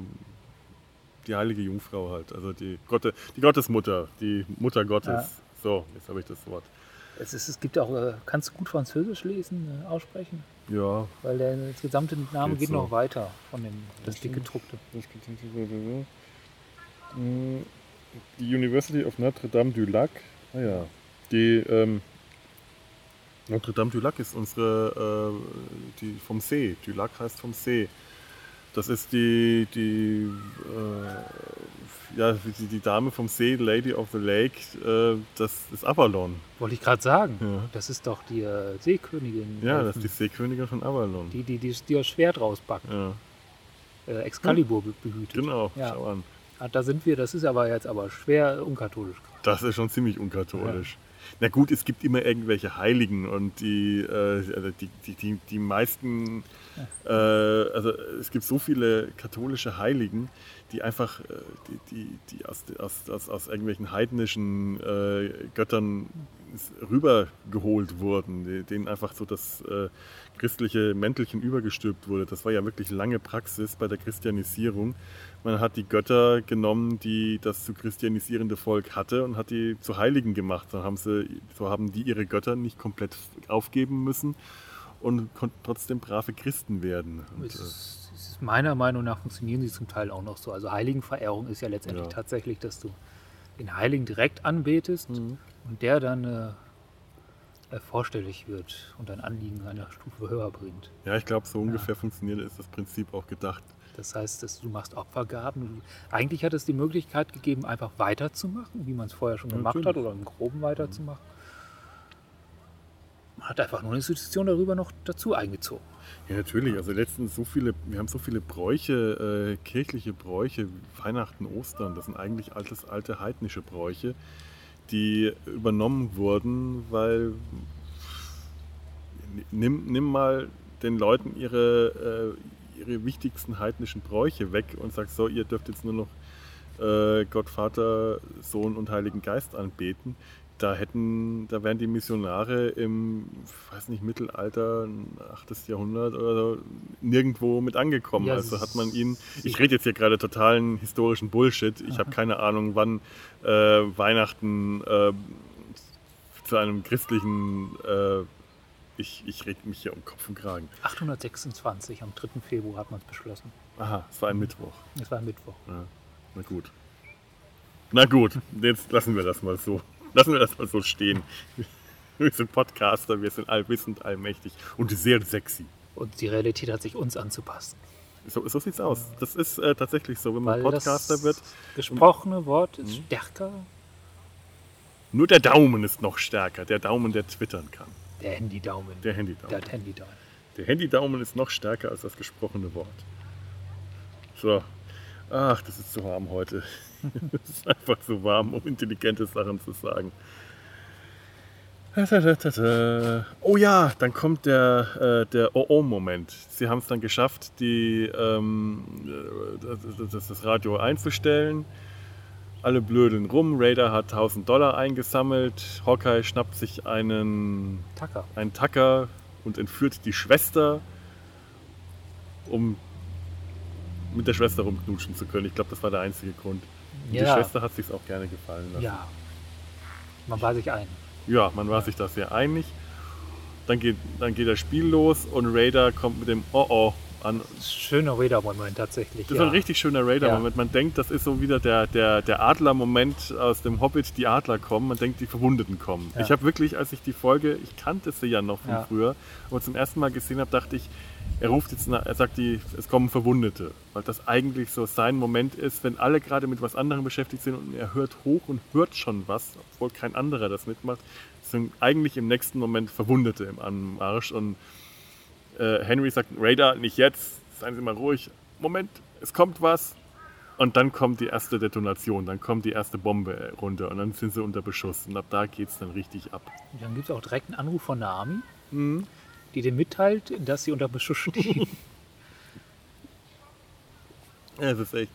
die heilige Jungfrau halt, also die, Gotte, die Gottesmutter, die Mutter Gottes. Ja. So, jetzt habe ich das Wort. Es, ist, es gibt auch, äh, kannst du gut Französisch lesen, äh, aussprechen? Ja, Weil der gesamte Name Geht geht so. noch weiter von dem, das dicke gedruckte. Die University of Notre Dame du Lac. Ah ja. Die ähm, Notre Dame du Lac ist unsere äh, die vom See. Du Lac heißt vom See. Das ist die die äh, ja, die, die Dame vom See, Lady of the Lake, äh, das ist Avalon. Wollte ich gerade sagen. Ja. Das ist doch die äh, Seekönigin. Ja, äh, das ist die Seekönigin von Avalon. die, die, die, die das Schwert rauspackt. Ja, Äh, Excalibur be- behütet. genau, Ja. schau an. Ah, da sind wir, das ist aber jetzt aber schwer unkatholisch. Das ist schon ziemlich unkatholisch. Na gut, es gibt immer irgendwelche Heiligen und die, äh, also die, die, die, die meisten, äh, also es gibt so viele katholische Heiligen, die einfach, äh, die, die, die aus, aus, aus, aus irgendwelchen heidnischen äh, Göttern rübergeholt wurden, denen einfach so das äh, christliche Mäntelchen übergestülpt wurde. Das war ja wirklich lange Praxis bei der Christianisierung. Man hat die Götter genommen, die das zu christianisierende Volk hatte und hat die zu Heiligen gemacht. So haben, sie, so haben die ihre Götter nicht komplett aufgeben müssen und konnten trotzdem brave Christen werden. Und, Es äh, es ist meiner Meinung nach funktionieren sie zum Teil auch noch so. Also Heiligenverehrung ist ja letztendlich Ja. tatsächlich, dass du den Heiligen direkt anbetest Mhm. und der dann äh, äh, vorstellig wird und dein Anliegen einer Stufe höher bringt. ja, ich glaube, so ungefähr funktioniert ist das Prinzip auch gedacht. Das heißt, dass du machst Opfergaben. Eigentlich hat es die Möglichkeit gegeben, einfach weiterzumachen, wie man es vorher schon gemacht hat, natürlich. oder im Groben weiterzumachen. Man hat einfach nur eine Institution darüber noch dazu eingezogen. Ja, natürlich. Also letztens so viele, wir haben so viele Bräuche, äh, kirchliche Bräuche, Weihnachten, Ostern, das sind eigentlich altes, alte heidnische Bräuche, die übernommen wurden, weil nimm, nimm mal den Leuten ihre, äh, ihre wichtigsten heidnischen Bräuche weg und sag so, ihr dürft jetzt nur noch äh, Gott, Vater, Sohn und Heiligen Geist anbeten. Da hätten, da wären die Missionare im, weiß nicht, Mittelalter, 8. Jahrhundert oder so, nirgendwo mit angekommen. Ja, also hat man ihnen, ich rede jetzt hier gerade totalen historischen Bullshit. Ich habe keine Ahnung, wann äh, Weihnachten äh, zu einem christlichen, äh, ich, ich reg mich hier um Kopf und Kragen. 826, am 3. Februar hat man es beschlossen. Aha, es war ein Mittwoch. Das war Mittwoch. Ja, na gut. Na gut, jetzt lassen wir das mal so. Lassen wir das mal so stehen. Wir sind Podcaster, wir sind allwissend, allmächtig und sehr sexy. Und die Realität hat sich uns anzupassen. So, so sieht's aus. Das ist äh, tatsächlich so, wenn man Weil Podcaster das wird. gesprochene Wort ist Mhm. stärker. Nur der Daumen ist noch stärker. Der Daumen, der twittern kann. Der Handy-Daumen. Der Handydaumen. Der Handy-Daumen. Der Handydaumen ist noch stärker als das gesprochene Wort. So. Ach, das ist zu warm heute. Es ist einfach zu warm, um intelligente Sachen zu sagen. Oh ja, dann kommt der, äh, der Oh-Oh-Moment. Sie haben es dann geschafft, die, ähm, äh, das, das Radio einzustellen. Alle blödeln rum. Raider hat 1000 Dollar eingesammelt. Hawkeye schnappt sich einen Tacker. ein Tacker und entführt die Schwester, um mit der Schwester rumknutschen zu können. Ich glaube, das war der einzige Grund. Und Die Ja. Schwester hat sich auch gerne gefallen lassen. Ja. Man war sich ein. Ja, man war sich da sehr einig. Dann geht, dann geht das Spiel los und Raider kommt mit dem Oh-Oh an. Das ist ein schöner Raider-Moment tatsächlich. Das ja. ist ein richtig schöner Raider-Moment. Man denkt, das ist so wieder der, der, der Adler-Moment aus dem Hobbit, die Adler kommen. Man denkt, die Verwundeten kommen. Ja. Ich habe wirklich, als ich die Folge, ich kannte sie ja noch von Ja. früher, aber zum ersten Mal gesehen habe, dachte ich, er ruft jetzt, nach, er sagt, die, es kommen Verwundete. Weil das eigentlich so sein Moment ist, wenn alle gerade mit was anderem beschäftigt sind und er hört hoch und hört schon was, obwohl kein anderer das mitmacht, sind eigentlich im nächsten Moment Verwundete im Anmarsch und äh, Henry sagt, Raider, nicht jetzt, seien Sie mal ruhig. Moment, es kommt was. Und dann kommt die erste Detonation, dann kommt die erste Bombe äh, runter und dann sind sie unter Beschuss. Und ab da geht es dann richtig ab. Und dann gibt es auch direkt einen Anruf von der Army, Mhm. die dir mitteilt, dass sie unter Beschuss stehen. Ja, das ist echt.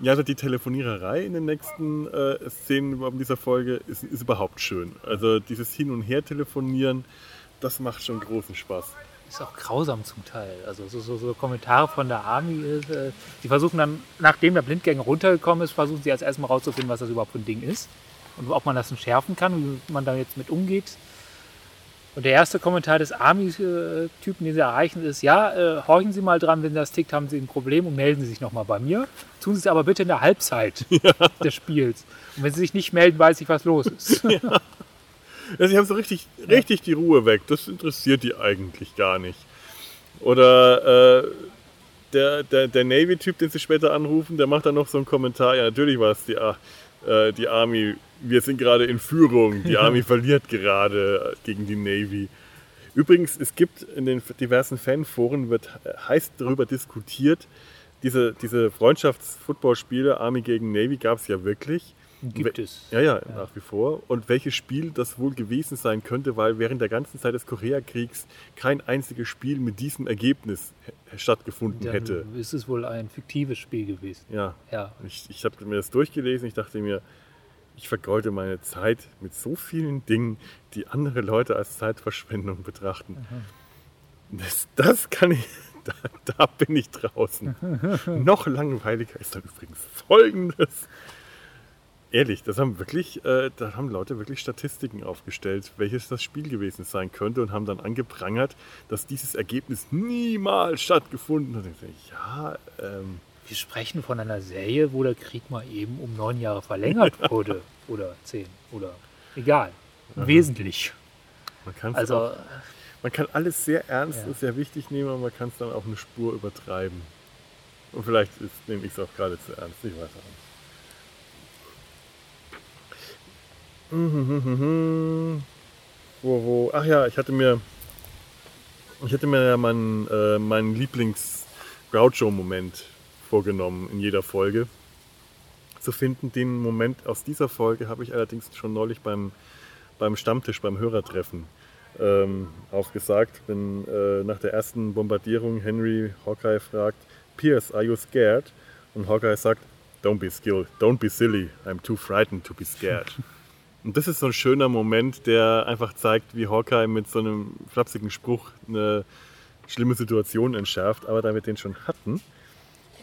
Ja, also die Telefoniererei in den nächsten äh, Szenen dieser Folge ist, ist überhaupt schön. Also dieses Hin- und Her-Telefonieren, das macht schon großen Spaß. Ist auch grausam zum Teil. Also so, so, so Kommentare von der Army. Ist, äh, die versuchen dann, nachdem der Blindgänger runtergekommen ist, versuchen sie als erstmal rauszufinden, was das überhaupt für ein Ding ist. Und ob man das entschärfen kann, wie man da jetzt mit umgeht. Und der erste Kommentar des Army-Typen, den sie erreichen, ist, ja, äh, horchen Sie mal dran, wenn das tickt, haben Sie ein Problem und melden Sie sich nochmal bei mir. Tun Sie es aber bitte in der Halbzeit des Spiels. Und wenn Sie sich nicht melden, weiß ich, was los ist. Ja, sie haben so richtig, richtig die Ruhe weg. Das interessiert die eigentlich gar nicht. Oder äh, der, der, der Navy-Typ, den sie später anrufen, der macht dann noch so einen Kommentar. Ja, natürlich war es die, äh, die Army. Wir sind gerade in Führung. Die Army verliert gerade gegen die Navy. Übrigens, es gibt in den diversen Fanforen wird heiß darüber diskutiert. Diese, diese Freundschafts-Footballspiele, Army gegen Navy, gab es ja wirklich. Gibt es. Ja, ja, nach wie vor. Und welches Spiel das wohl gewesen sein könnte, weil während der ganzen Zeit des Koreakriegs kein einziges Spiel mit diesem Ergebnis stattgefunden Dann hätte. ist es wohl ein fiktives Spiel gewesen. Ja, Ja. ich, ich habe mir das durchgelesen. Ich dachte mir, ich vergeude meine Zeit mit so vielen Dingen, die andere Leute als Zeitverschwendung betrachten. Das, das kann ich, da, da bin ich draußen. Noch langweiliger ist dann übrigens Folgendes. Ehrlich, das haben wirklich, äh, da haben Leute wirklich Statistiken aufgestellt, welches das Spiel gewesen sein könnte und haben dann angeprangert, dass dieses Ergebnis niemals stattgefunden hat. Ich ja, ähm, Wir sprechen von einer Serie, wo der Krieg mal eben um neun Jahre verlängert wurde. oder zehn. Oder egal. Wesentlich. man kann Also, Man kann alles sehr ernst Ja. und sehr wichtig nehmen, aber man kann es dann auch eine Spur übertreiben. Und vielleicht ist, nehme ich es auch gerade zu ernst, ich weiß auch nicht. Mhm, Wo, wo, ach ja, ich hatte mir, ich hatte mir ja meinen, äh, meinen Lieblings-Groucho-Moment vorgenommen in jeder Folge zu finden. Den Moment aus dieser Folge habe ich allerdings schon neulich beim, beim Stammtisch, beim Hörertreffen ähm, aufgesagt, wenn äh, nach der ersten Bombardierung Henry Hawkeye fragt, Pierce, are you scared? Und Hawkeye sagt, don't be skilled, don't be silly, I'm too frightened to be scared. Und das ist so ein schöner Moment, der einfach zeigt, wie Hawkeye mit so einem flapsigen Spruch eine schlimme Situation entschärft. Aber da wir den schon hatten,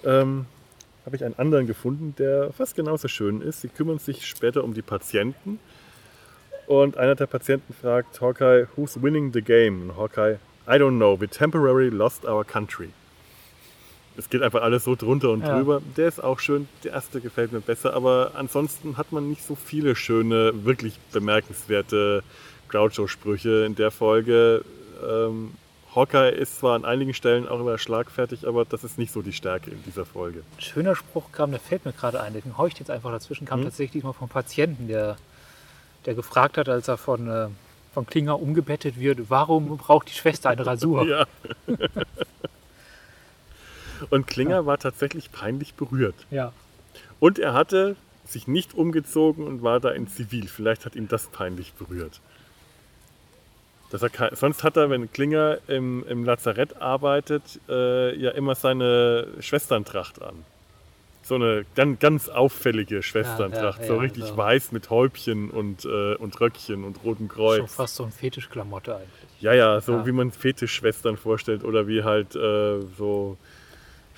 ähm, habe ich einen anderen gefunden, der fast genauso schön ist. Sie kümmern sich später um die Patienten. Und einer der Patienten fragt Hawkeye, who's winning the game? Und Hawkeye, I don't know, we temporarily lost our country. Es geht einfach alles so drunter und Ja. drüber. Der ist auch schön, der erste gefällt mir besser, aber ansonsten hat man nicht so viele schöne, wirklich bemerkenswerte Groucho-Sprüche in der Folge. Ähm, Hawkeye ist zwar an einigen Stellen auch immer schlagfertig, aber das ist nicht so die Stärke in dieser Folge. ein schöner Spruch kam, der fällt mir gerade ein, den ich jetzt einfach dazwischen, kam Mhm. tatsächlich mal vom Patienten, der, der gefragt hat, als er von, äh, von Klinger umgebettet wird, warum braucht die Schwester eine Rasur? Ja. Und Klinger war tatsächlich peinlich berührt. Ja. Und er hatte sich nicht umgezogen und war da in Zivil. Vielleicht hat ihn das peinlich berührt. Dass er kein, sonst hat er, wenn Klinger im, im Lazarett arbeitet, äh, ja immer seine Schwesterntracht an. So eine ganz, ganz auffällige Schwesterntracht. ja, so ja, richtig so. weiß mit Häubchen und, äh, und Röckchen und rotem Kreuz. Schon fast so ein Fetischklamotte eigentlich. Ja, ja, so Ja. wie man Fetischschwestern vorstellt oder wie halt äh, so,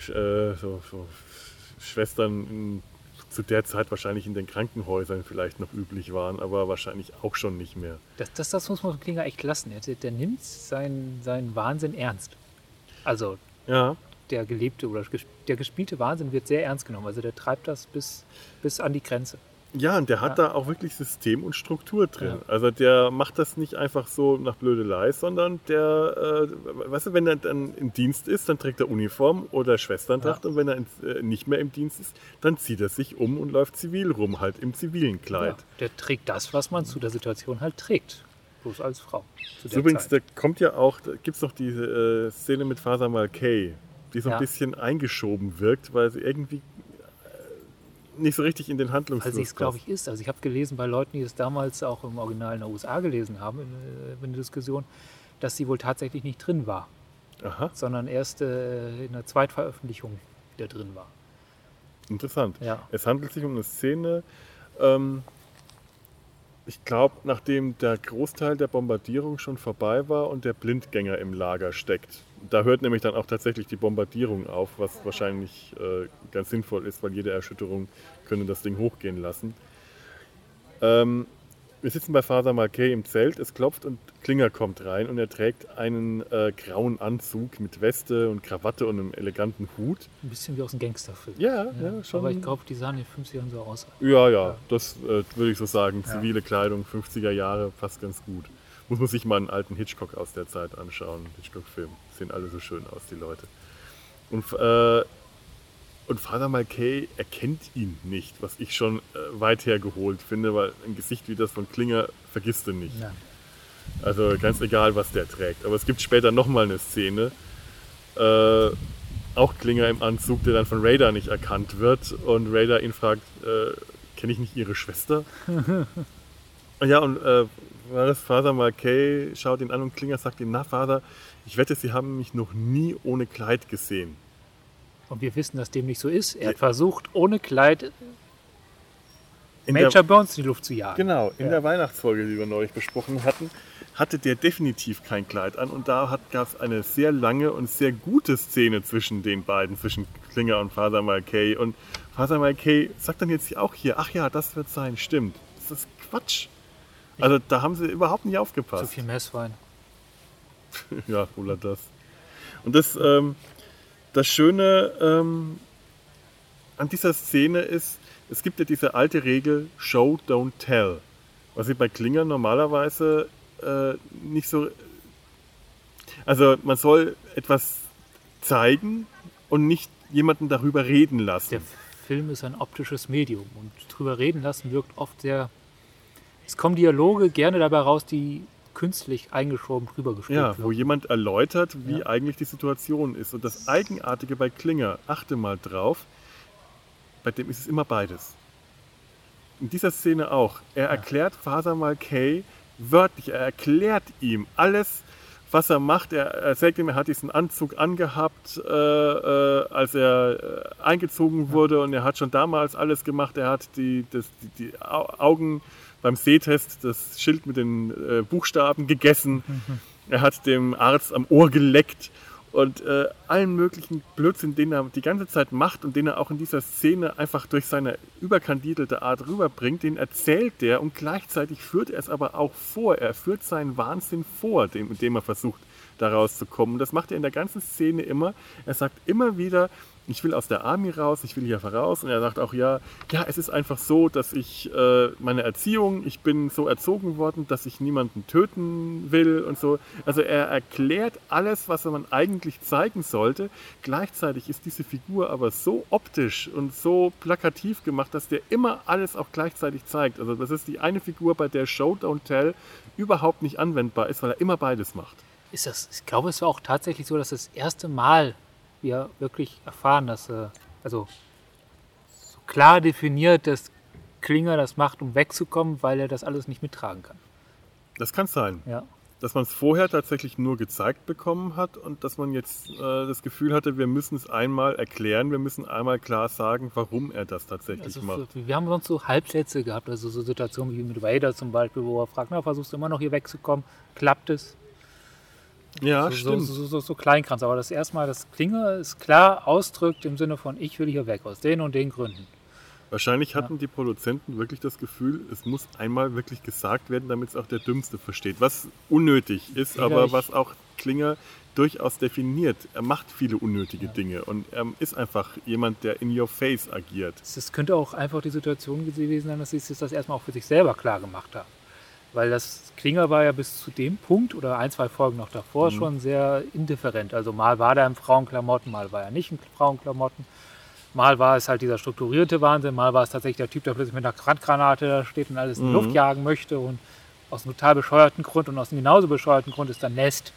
äh, so, so Schwestern in, zu der Zeit wahrscheinlich in den Krankenhäusern vielleicht noch üblich waren, aber wahrscheinlich auch schon nicht mehr. Das, das, das muss man von Klinger echt lassen. Der, der nimmt seinen, seinen Wahnsinn ernst. Also Ja, der gelebte oder der gespielte Wahnsinn wird sehr ernst genommen. Also der treibt das bis, bis an die Grenze. Ja, und der hat Ja. da auch wirklich System und Struktur drin. Ja. Also der macht das nicht einfach so nach Blödelei, sondern der, äh, weißt du, wenn er dann im Dienst ist, dann trägt er Uniform oder Schwesterntracht und wenn er ins, äh, nicht mehr im Dienst ist, dann zieht er sich um und läuft zivil rum, halt im zivilen Kleid. Ja, der trägt das, was man zu der Situation halt trägt. Bloß als Frau. Übrigens, Zeit. da kommt ja auch, da gibt es noch diese äh, Szene mit Faser Malkay, die so ein Ja. bisschen eingeschoben wirkt, weil sie irgendwie nicht so richtig in den Handlungsfluss sie es, glaube ich, ist. Also ich habe gelesen bei Leuten, die es damals auch im Original in den USA gelesen haben, in, äh, in der Diskussion, dass sie wohl tatsächlich nicht drin war, Aha, sondern erst äh, in der Zweitveröffentlichung wieder drin war. interessant. Ja. Es handelt sich um eine Szene, ähm, ich glaube, nachdem der Großteil der Bombardierung schon vorbei war und der Blindgänger im Lager steckt. Da hört nämlich dann auch tatsächlich die Bombardierung auf, was wahrscheinlich äh, ganz sinnvoll ist, weil jede Erschütterung könnte das Ding hochgehen lassen. Ähm, wir sitzen bei Faser Marquet im Zelt, es klopft und Klinger kommt rein und er trägt einen äh, grauen Anzug mit Weste und Krawatte und einem eleganten Hut. Ein bisschen wie aus einem Gangsterfilm. Ja, ja, schon. Aber ich glaube, die sahen in den 50ern so aus. Ja, ja, das äh, würde ich so sagen. Zivile Kleidung, 50er Jahre, passt ganz gut. Muss man sich mal einen alten Hitchcock aus der Zeit anschauen. Hitchcock-Film. Sehen alle so schön aus, die Leute. Und, äh, und Father Malkay erkennt ihn nicht, was ich schon äh, weit hergeholt finde, weil ein Gesicht wie das von Klinger vergisst du nicht. Ja. Also ganz egal, was der trägt. Aber es gibt später nochmal eine Szene, äh, auch Klinger im Anzug, der dann von Raider nicht erkannt wird und Raider ihn fragt, äh, kenne ich nicht ihre Schwester? ja, und äh, war das Vater Malkay schaut ihn an und Klinger sagt ihm, na Vater, ich wette, Sie haben mich noch nie ohne Kleid gesehen. Und wir wissen, dass dem nicht so ist. Er hat versucht, ohne Kleid In Major der, Burns in die Luft zu jagen. genau, in Ja. der Weihnachtsfolge, die wir neulich besprochen hatten, hatte der definitiv kein Kleid an und da gab es eine sehr lange und sehr gute Szene zwischen den beiden, zwischen Klinger und Father Malkay. Und Father Malkay sagt dann jetzt auch hier, ach ja, das wird sein, stimmt. Das ist Quatsch. Also da haben sie überhaupt nicht Zu aufgepasst. viel Messwein. Ja, oder das. Und das, ähm, das Schöne ähm, an dieser Szene ist, es gibt ja diese alte Regel Show, don't tell. Was sie bei Klinger normalerweise äh, nicht so. Also man soll etwas zeigen und nicht jemanden darüber reden lassen. Der Film ist ein optisches Medium und drüber reden lassen wirkt oft sehr. Es kommen Dialoge gerne dabei raus, die künstlich eingeschoben drüber gespielt Ja, wo werden. jemand erläutert, wie Ja. eigentlich die Situation ist. Und das Eigenartige bei Klinger, achte mal drauf, bei dem ist es immer beides. In dieser Szene auch. Er erklärt Father Malkay wörtlich, er erklärt ihm alles, was er macht. Er, er sagt ihm, er hat diesen Anzug angehabt, äh, äh, als er äh, eingezogen wurde und er hat schon damals alles gemacht. Er hat die, das, die, die Au- Augen beim Sehtest, das Schild mit den äh, Buchstaben gegessen. Er hat dem Arzt am Ohr geleckt und äh, allen möglichen Blödsinn, den er die ganze Zeit macht und den er auch in dieser Szene einfach durch seine überkandidelte Art rüberbringt, den erzählt er und gleichzeitig führt er es aber auch vor. Er führt seinen Wahnsinn vor, dem, mit dem er versucht, da rauszukommen. Und das macht er in der ganzen Szene immer. Er sagt immer wieder, ich will aus der Army raus, ich will hier raus. Und er sagt auch, ja, ja, es ist einfach so, dass ich äh, meine Erziehung, ich bin so erzogen worden, dass ich niemanden töten will und so. Also er erklärt alles, was man eigentlich zeigen sollte. Gleichzeitig ist diese Figur aber so optisch und so plakativ gemacht, dass der immer alles auch gleichzeitig zeigt. Also das ist die eine Figur, bei der Show Don't Tell überhaupt nicht anwendbar ist, weil er immer beides macht. Ist das, ich glaube, es war auch tatsächlich so, dass das erste Mal wir wirklich erfahren, dass äh, also so klar definiert, dass Klinger das macht, um wegzukommen, weil er das alles nicht mittragen kann. Das kann sein. Ja. dass man es vorher tatsächlich nur gezeigt bekommen hat und dass man jetzt äh, das Gefühl hatte, wir müssen es einmal erklären, wir müssen einmal klar sagen, warum er das tatsächlich Also macht. wir haben sonst so Halbsätze gehabt, also so Situationen wie mit Vader zum Beispiel, wo er fragt, na, versuchst du immer noch hier wegzukommen? Klappt es? Ja, so, stimmt. so, so, so Kleinkranz. Aber das erste Mal, das Klinger ist klar ausdrückt im Sinne von, ich will hier weg, aus den und den Gründen. Wahrscheinlich hatten die Produzenten wirklich das Gefühl, es muss einmal wirklich gesagt werden, damit es auch der Dümmste versteht. Was unnötig ist, Ja, aber was auch Klinger durchaus definiert. Er macht viele unnötige Dinge und er ist einfach jemand, der in your face agiert. Es könnte auch einfach die Situation gewesen sein, dass sie sich das erstmal auch für sich selber klar gemacht haben. Weil das Klinger war ja bis zu dem Punkt oder ein, zwei Folgen noch davor schon sehr indifferent. Also mal war er in Frauenklamotten, mal war er nicht in Frauenklamotten. Mal war es halt dieser strukturierte Wahnsinn, mal war es tatsächlich der Typ, der plötzlich mit einer Handgranate da steht und alles in die Luft jagen möchte. Und aus einem total bescheuerten Grund und aus einem genauso bescheuerten Grund ist dann Nest.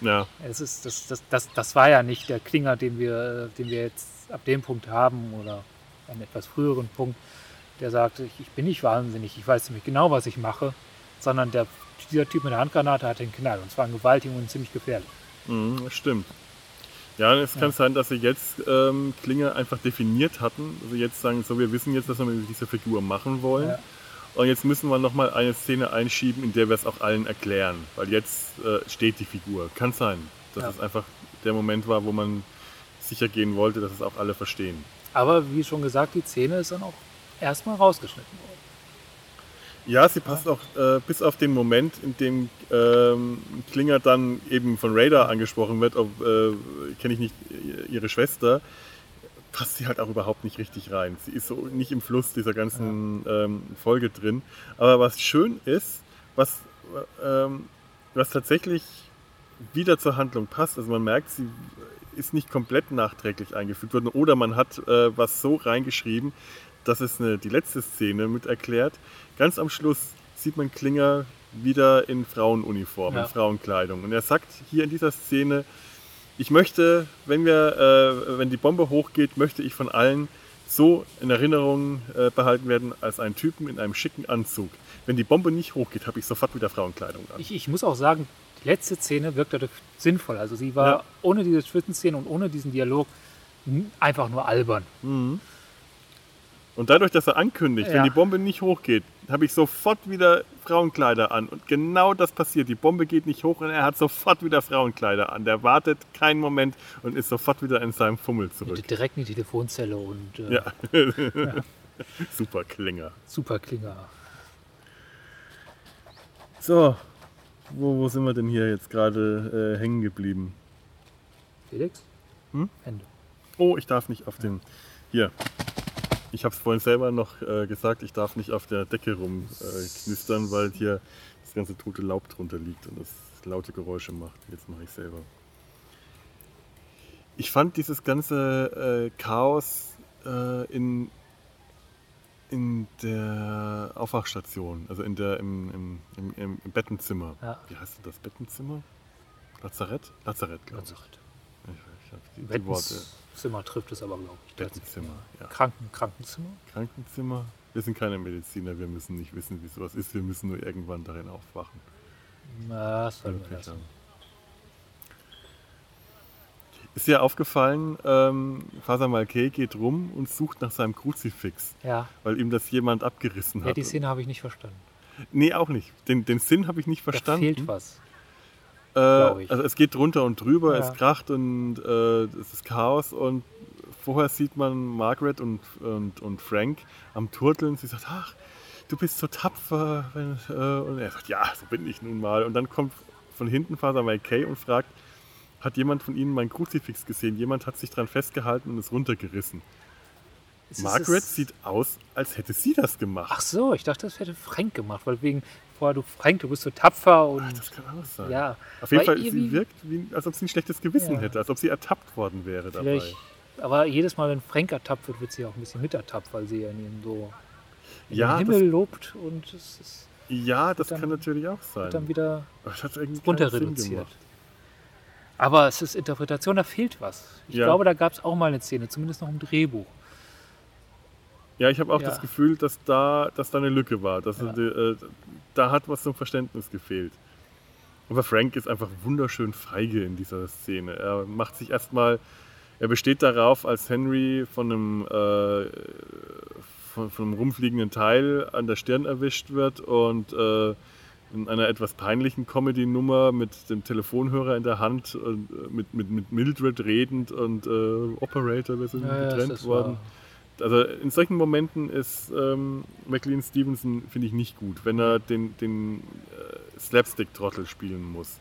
Ja, Es ist, das, das, das, das war ja nicht der Klinger, den wir, den wir jetzt ab dem Punkt haben oder einem etwas früheren Punkt, der sagt, ich, ich bin nicht wahnsinnig, ich weiß ziemlich genau, was ich mache, sondern der, dieser Typ mit der Handgranate hat den Knall und zwar gewaltig und ziemlich gefährlich. mhm, das stimmt. Ja, und es kann sein, dass sie jetzt ähm, Klinger einfach definiert hatten. Also jetzt sagen, so wir wissen jetzt, was wir mit dieser Figur machen wollen. Ja. Und jetzt müssen wir nochmal eine Szene einschieben, in der wir es auch allen erklären. Weil jetzt äh, steht die Figur. Kann sein, dass Ja. es einfach der Moment war, wo man sicher gehen wollte, dass es auch alle verstehen. Aber wie schon gesagt, die Szene ist dann auch erstmal rausgeschnitten worden. Ja, sie passt auch äh, bis auf den Moment, in dem ähm, Klinger dann eben von Radar angesprochen wird, ob äh, kenne ich nicht äh, ihre Schwester, passt sie halt auch überhaupt nicht richtig rein. Sie ist so nicht im Fluss dieser ganzen ähm, Folge drin. Aber was schön ist, was, äh, ähm, was tatsächlich wieder zur Handlung passt, also man merkt, sie ist nicht komplett nachträglich eingefügt worden oder man hat äh, was so reingeschrieben, dass es eine, die letzte Szene mit erklärt. Ganz am Schluss sieht man Klinger wieder in Frauenuniform, Ja. in Frauenkleidung. Und er sagt hier in dieser Szene, ich möchte, wenn, wir, äh, wenn die Bombe hochgeht, möchte ich von allen so in Erinnerung äh, behalten werden als einen Typen in einem schicken Anzug. Wenn die Bombe nicht hochgeht, habe ich sofort wieder Frauenkleidung an. Ich, ich muss auch sagen, die letzte Szene wirkte dadurch sinnvoll. Also sie war Ja. ohne diese Zwischenszene und ohne diesen Dialog einfach nur albern. Und dadurch, dass er ankündigt, Ja. wenn die Bombe nicht hochgeht, habe ich sofort wieder Frauenkleider an. Und genau das passiert. Die Bombe geht nicht hoch und er hat sofort wieder Frauenkleider an. Der wartet keinen Moment und ist sofort wieder in seinem Fummel zurück. Direkt in die Telefonzelle und äh, Ja. Super Klinger. super Klinger. So, wo, wo sind wir denn hier jetzt gerade äh, hängen geblieben? Felix? Hm? Ende. Oh, ich darf nicht auf den. Hier. Ich habe es vorhin selber noch äh, gesagt, ich darf nicht auf der Decke rumknistern, äh, weil hier das ganze tote Laub drunter liegt und das laute Geräusche macht. Jetzt mache ich selber. Ich fand dieses ganze äh, Chaos äh, in, in der Aufwachstation, also in der, im, im, im, im, im Bettenzimmer. Ja. Wie heißt denn das? Bettenzimmer? Lazarett? Lazarett, glaube ich. Lazarett. Ich, ich hab die, die Worte. Bettenzimmer trifft es aber, glaube ich. Bettenzimmer, ja. Kranken, Krankenzimmer? Krankenzimmer. Wir sind keine Mediziner, wir müssen nicht wissen, wie sowas ist. Wir müssen nur irgendwann darin aufwachen. Na, das soll wir lassen. Ist dir aufgefallen, ähm, Faser Malkay geht rum und sucht nach seinem Kruzifix, Ja, weil ihm das jemand abgerissen ja, hat. die Szene habe ich nicht verstanden. Nee, auch nicht. Den, den Sinn habe ich nicht verstanden. Da fehlt was. Äh, also es geht drunter und drüber, Ja. es kracht und äh, es ist Chaos und vorher sieht man Margaret und, und, und Frank am Turteln. Sie sagt, ach, du bist so tapfer. Wenn, äh, und er sagt, ja, so bin ich nun mal. Und dann kommt von hinten Father McKay und fragt, hat jemand von Ihnen mein Kruzifix gesehen? Jemand hat sich dran festgehalten und es runtergerissen. Es ist- Margaret es- sieht aus, als hätte sie das gemacht. Ach so, ich dachte, das hätte Frank gemacht, weil wegen, vorher du Frank, du bist so tapfer und Ach, das kann auch sein. ja. Auf jeden Fall, sie wirkt, wie, als ob sie ein schlechtes Gewissen Ja. hätte, als ob sie ertappt worden wäre dabei. Vielleicht, aber jedes Mal, wenn Frank ertappt wird, wird sie auch ein bisschen mit ertappt, weil sie ja in ihn so in Ja, den das- Himmel lobt und es ist, Ja, das dann- kann natürlich auch sein. wird dann wieder das runter reduziert. Aber es ist Interpretation, da fehlt was. Ich Ja. glaube, da gab es auch mal eine Szene, zumindest noch im Drehbuch. Ja, ich habe auch Ja. das Gefühl, dass da, dass da eine Lücke war. Dass Ja. äh, da hat was zum Verständnis gefehlt. Aber Frank ist einfach wunderschön feige in dieser Szene. Er macht sich erstmal, er besteht darauf, als Henry von einem, äh, von, von einem rumfliegenden Teil an der Stirn erwischt wird und äh, in einer etwas peinlichen Comedy-Nummer mit dem Telefonhörer in der Hand und äh, mit, mit, mit Mildred redend und äh, Operator, wir sind Ja, ja, getrennt das worden. war- Also in solchen Momenten ist ähm, McLean Stevenson, finde ich, nicht gut, wenn er den, den äh, Slapstick-Trottel spielen muss.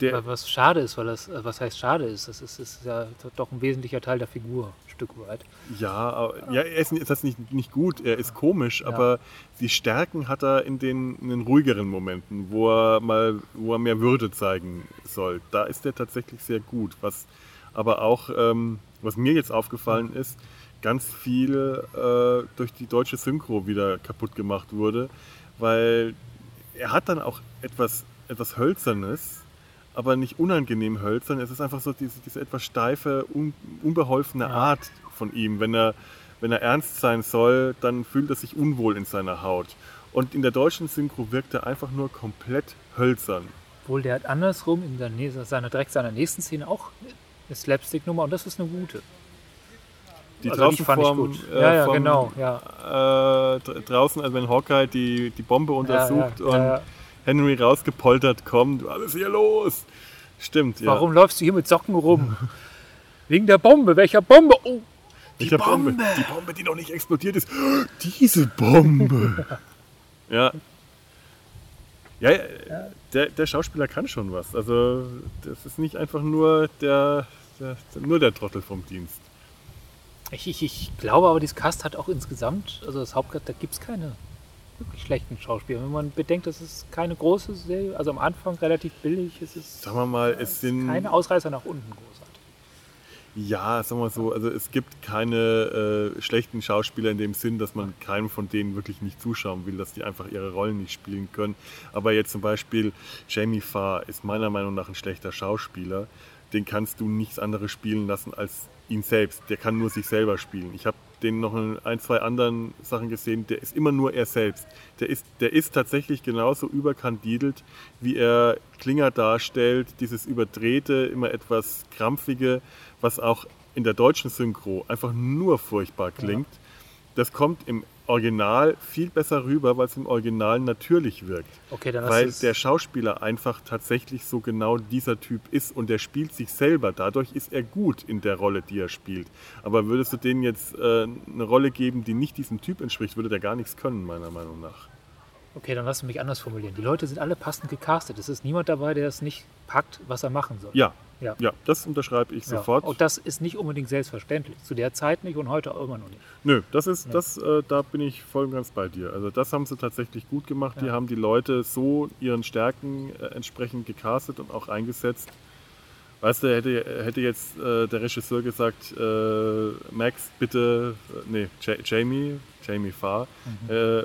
Der, was schade ist, weil das, äh, was heißt schade ist, das ist, ist ja doch ein wesentlicher Teil der Figur, ein Stück weit. ja, aber- ja, er ist, ist das nicht, nicht gut, er ist komisch, aber die Stärken hat er in den, in den ruhigeren Momenten, wo er mal, wo er mehr Würde zeigen soll. Da ist er tatsächlich sehr gut. Was aber auch, ähm, was mir jetzt aufgefallen ist, ganz viel äh, durch die deutsche Synchro wieder kaputt gemacht wurde, weil er hat dann auch etwas, etwas Hölzernes, aber nicht unangenehm hölzern. Es ist einfach so diese, diese etwas steife, un, unbeholfene Art von ihm. Wenn er, wenn er ernst sein soll, dann fühlt er sich unwohl in seiner Haut. Und in der deutschen Synchro wirkt er einfach nur komplett hölzern. Obwohl der hat andersrum in der, seiner, direkt seiner nächsten Szene auch eine Slapstick-Nummer und das ist eine gute. Die Also draußen fand ich gut. äh, Ja, ja, vom, genau, ja. Äh, dr- draußen, also wenn Hawkeye die, die Bombe untersucht ja, und ja, ja. Henry rausgepoltert kommt, was ist hier los? Stimmt, ja. Warum läufst du hier mit Socken rum? Wegen der Bombe. Welcher Bombe? Oh, die Welche Bombe. Die Bombe, die noch nicht explodiert ist. Diese Bombe. ja. Ja, ja, Der, der Schauspieler kann schon was. Also, das ist nicht einfach nur der, der, nur der Trottel vom Dienst. Ich, ich, ich glaube aber, dieses Cast hat auch insgesamt, also das Hauptcast, da gibt es keine wirklich schlechten Schauspieler. Wenn man bedenkt, das ist keine große Serie, also am Anfang relativ billig, es ist Sagen wir mal, es sind. keine Ausreißer nach unten großartig. Ja, sagen wir so, also es gibt keine äh, schlechten Schauspieler in dem Sinn, dass man keinem von denen wirklich nicht zuschauen will, dass die einfach ihre Rollen nicht spielen können. Aber jetzt zum Beispiel Jamie Farr ist meiner Meinung nach ein schlechter Schauspieler. Den kannst du nichts anderes spielen lassen als ihn selbst. Der kann nur sich selber spielen. Ich habe den noch in ein, zwei anderen Sachen gesehen, der ist immer nur er selbst. Der ist, der ist tatsächlich genauso überkandidelt, wie er Klinger darstellt, dieses überdrehte, immer etwas krampfige, was auch in der deutschen Synchro einfach nur furchtbar klingt. Das kommt im Original viel besser rüber, weil es im Original natürlich wirkt. Okay, dann Weil der Schauspieler einfach tatsächlich so genau dieser Typ ist und der spielt sich selber. Dadurch ist er gut in der Rolle, die er spielt. Aber würdest du denen jetzt äh, eine Rolle geben, die nicht diesem Typ entspricht, würde der gar nichts können, meiner Meinung nach. Okay, dann lass mich anders formulieren. Die Leute sind alle passend gecastet. Es ist niemand dabei, der es nicht packt, was er machen soll. Ja, Ja. ja, das unterschreibe ich Ja. sofort. Und das ist nicht unbedingt selbstverständlich. Zu der Zeit nicht und heute auch immer noch nicht. Nö, das ist, das, äh, da bin ich voll und ganz bei dir. Also das haben sie tatsächlich gut gemacht. Die Ja. haben die Leute so ihren Stärken äh, entsprechend gecastet und auch eingesetzt. Weißt du, hätte, hätte jetzt äh, der Regisseur gesagt, äh, Max, bitte, nee, Ja- Jamie, Jamie Farr, äh,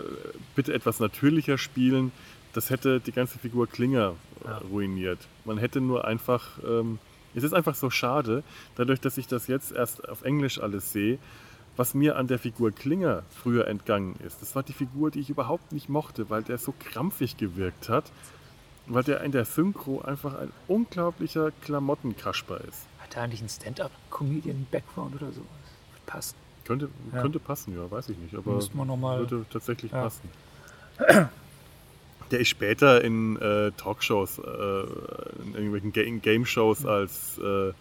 bitte etwas natürlicher spielen, das hätte die ganze Figur Klinger äh, Ja. ruiniert. Man hätte nur einfach, ähm, es ist einfach so schade, dadurch, dass ich das jetzt erst auf Englisch alles sehe, was mir an der Figur Klinger früher entgangen ist. Das war die Figur, die ich überhaupt nicht mochte, weil der so krampfig gewirkt hat, weil der in der Synchro einfach ein unglaublicher Klamottenkasper ist. Hat er eigentlich einen Stand-up-Comedian-Background oder sowas? Passt. Könnte, Ja. könnte passen, ja, weiß ich nicht, aber Müssten wir noch mal- würde tatsächlich Ja. passen. Der ist später in äh, Talkshows, äh, in irgendwelchen Ga Game-Shows als, äh, äh,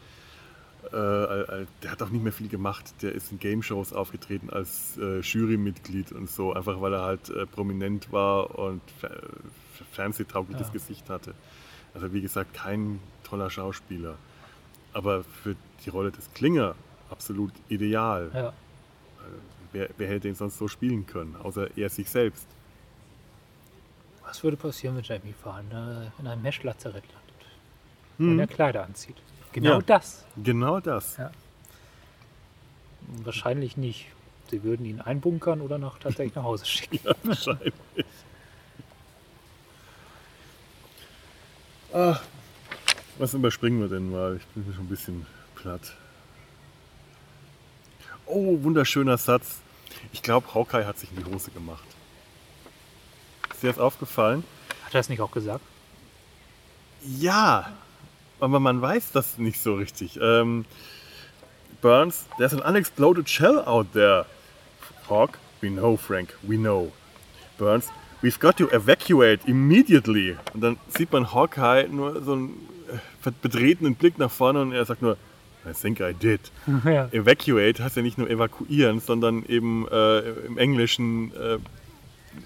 al- al- der hat auch nicht mehr viel gemacht. Der ist in Game-Shows aufgetreten als äh, Jurymitglied und so, einfach weil er halt äh, prominent war und fernsehtaugliches Ja. Gesicht hatte. Also wie gesagt, kein toller Schauspieler. Aber für die Rolle des Klinger absolut ideal. Ja. Wer, wer hätte ihn sonst so spielen können, außer er sich selbst? Was würde passieren, wenn Jamie Farr in, äh, in einem Mesh-Lazarett landet? Hm. Und er Kleider anzieht. Genau Ja. das. Genau das. Ja. Wahrscheinlich nicht. Sie würden ihn einbunkern oder noch tatsächlich nach Hause schicken. Wahrscheinlich. Ach, was überspringen wir denn mal? Ich bin schon ein bisschen platt. Oh, wunderschöner Satz. Ich glaube, Hawkeye hat sich in die Hose gemacht. Ist dir das aufgefallen? Hat er das nicht auch gesagt? Ja, aber man weiß das nicht so richtig. Ähm, Burns, there's an unexploded shell out there. Hawk, we know, Frank, we know. Burns, we've got to evacuate immediately. Und dann sieht man Hawkeye nur so einen äh, betretenen Blick nach vorne und er sagt nur, I think I did. ja. Evacuate heißt ja nicht nur evakuieren, sondern eben äh, im Englischen äh,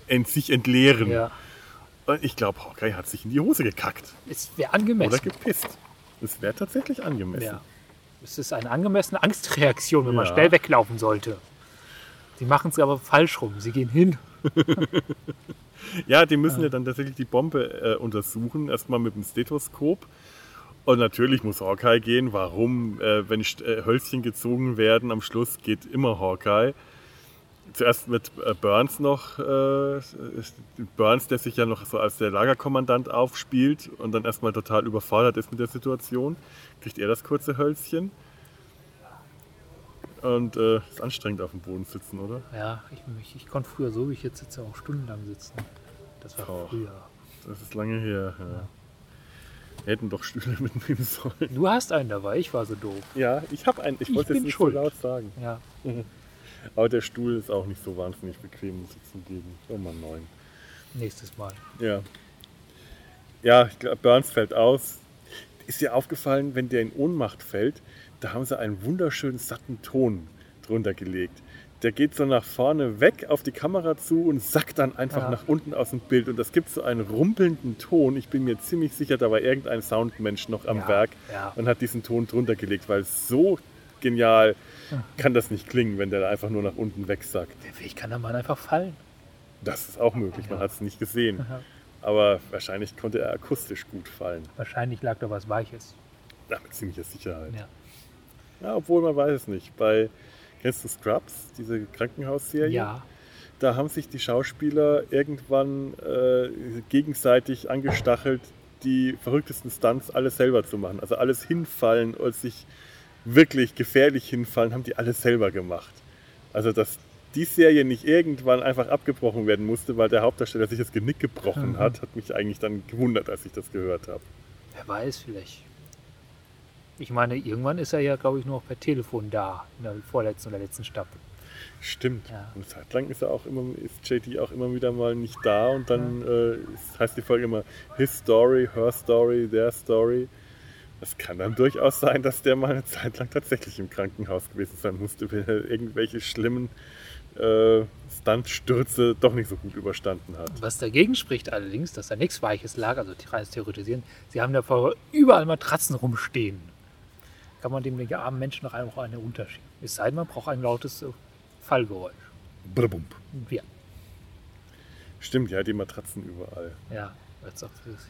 ent sich entleeren. ja. Und ich glaube, Hawkeye hat sich in die Hose gekackt. Es wäre Oder angemessen. gepisst. Das wäre tatsächlich angemessen. Ja. Es ist eine angemessene Angstreaktion, wenn man schnell weglaufen sollte. Sie machen es aber falsch rum. Sie gehen hin. Ja, die müssen ja dann tatsächlich die Bombe äh, untersuchen, erstmal mit dem Stethoskop. Und natürlich muss Hawkeye gehen. Warum? Äh, wenn äh, Hölzchen gezogen werden, am Schluss geht immer Hawkeye. Zuerst wird äh, Burns noch, äh, Burns, der sich ja noch so als der Lagerkommandant aufspielt und dann erstmal total überfordert ist mit der Situation, kriegt er das kurze Hölzchen. Und äh, ist anstrengend auf dem Boden sitzen, oder? Ja, ich, ich, ich konnte früher so, wie ich jetzt sitze, auch stundenlang sitzen. Das war Oh. früher. Das ist lange her. Ja. Wir hätten doch Stühle mitnehmen sollen. Du hast einen dabei, ich war so doof. Ja, ich habe einen. Ich Ich wollte es nicht schuld. so laut sagen. Ja, Aber der Stuhl ist auch nicht so wahnsinnig bequem, muss ich zugeben. Oh mal neun. nächstes Mal. Ja. Ja, ich glaub, Burns fällt aus. Ist dir aufgefallen, wenn der in Ohnmacht fällt, da haben sie einen wunderschönen satten Ton drunter gelegt. Der geht so nach vorne weg auf die Kamera zu und sackt dann einfach Ja. nach unten aus dem Bild. Und das gibt so einen rumpelnden Ton. Ich bin mir ziemlich sicher, da war irgendein Soundmensch noch am Ja, Werk ja. und hat diesen Ton drunter gelegt, weil so genial kann das nicht klingen, wenn der einfach nur nach unten wegsackt. Ich kann der Mann einfach fallen. Das ist auch möglich, man hat es nicht gesehen. Aber wahrscheinlich konnte er akustisch gut fallen. Wahrscheinlich lag da was Weiches. Ja, mit ziemlicher Sicherheit. Ja. Ja, obwohl man weiß es nicht. Bei kennst du Scrubs, diese Krankenhausserie? Ja. Da haben sich die Schauspieler irgendwann äh, gegenseitig angestachelt, die verrücktesten Stunts alles selber zu machen. Also alles hinfallen und sich wirklich gefährlich hinfallen, haben die alles selber gemacht. Also dass die Serie nicht irgendwann einfach abgebrochen werden musste, weil der Hauptdarsteller sich das Genick gebrochen Mhm. hat, hat mich eigentlich dann gewundert, als ich das gehört habe. Wer weiß, vielleicht. Ich meine, irgendwann ist er ja, glaube ich, nur noch per Telefon da, in der vorletzten oder letzten Staffel. Stimmt. Ja. Und eine Zeit lang ist er auch immer, ist JD auch immer wieder mal nicht da und dann äh, ist, heißt die Folge immer His Story, Her Story, Their Story. Es kann dann durchaus sein, dass der mal eine Zeit lang tatsächlich im Krankenhaus gewesen sein musste, wenn er irgendwelche schlimmen äh, Stuntstürze doch nicht so gut überstanden hat. Was dagegen spricht allerdings, dass da nichts Weiches lag, also reines Theoretisieren, sie haben da vorher überall Matratzen rumstehen. Kann man dem den armen Menschen noch einfach eine unterschieben. Es sei denn, man braucht ein lautes äh, Fallgeräusch. Brabump. Ja, Stimmt, ja, die Matratzen überall. ja. als auch das-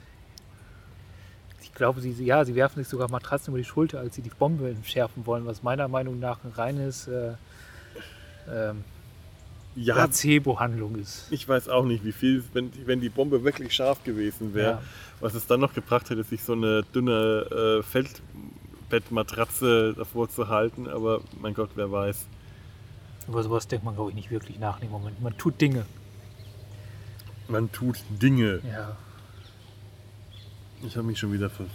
Ich glaube, sie, ja, sie werfen sich sogar Matratzen über die Schulter, als sie die Bombe entschärfen wollen, was meiner Meinung nach ein reines äh, ähm, Ja, Placebo-Handlung ist. ich weiß auch nicht, wie viel, wenn, die- wenn die Bombe wirklich scharf gewesen wäre, Ja. was es dann noch gebracht hätte, sich so eine dünne äh, Feldbettmatratze davor zu halten. Aber mein Gott, wer weiß. Über sowas denkt man, glaube ich, nicht wirklich nach im Moment. Man tut Dinge. Man tut Dinge. Ja. Ich habe mich schon wieder ver...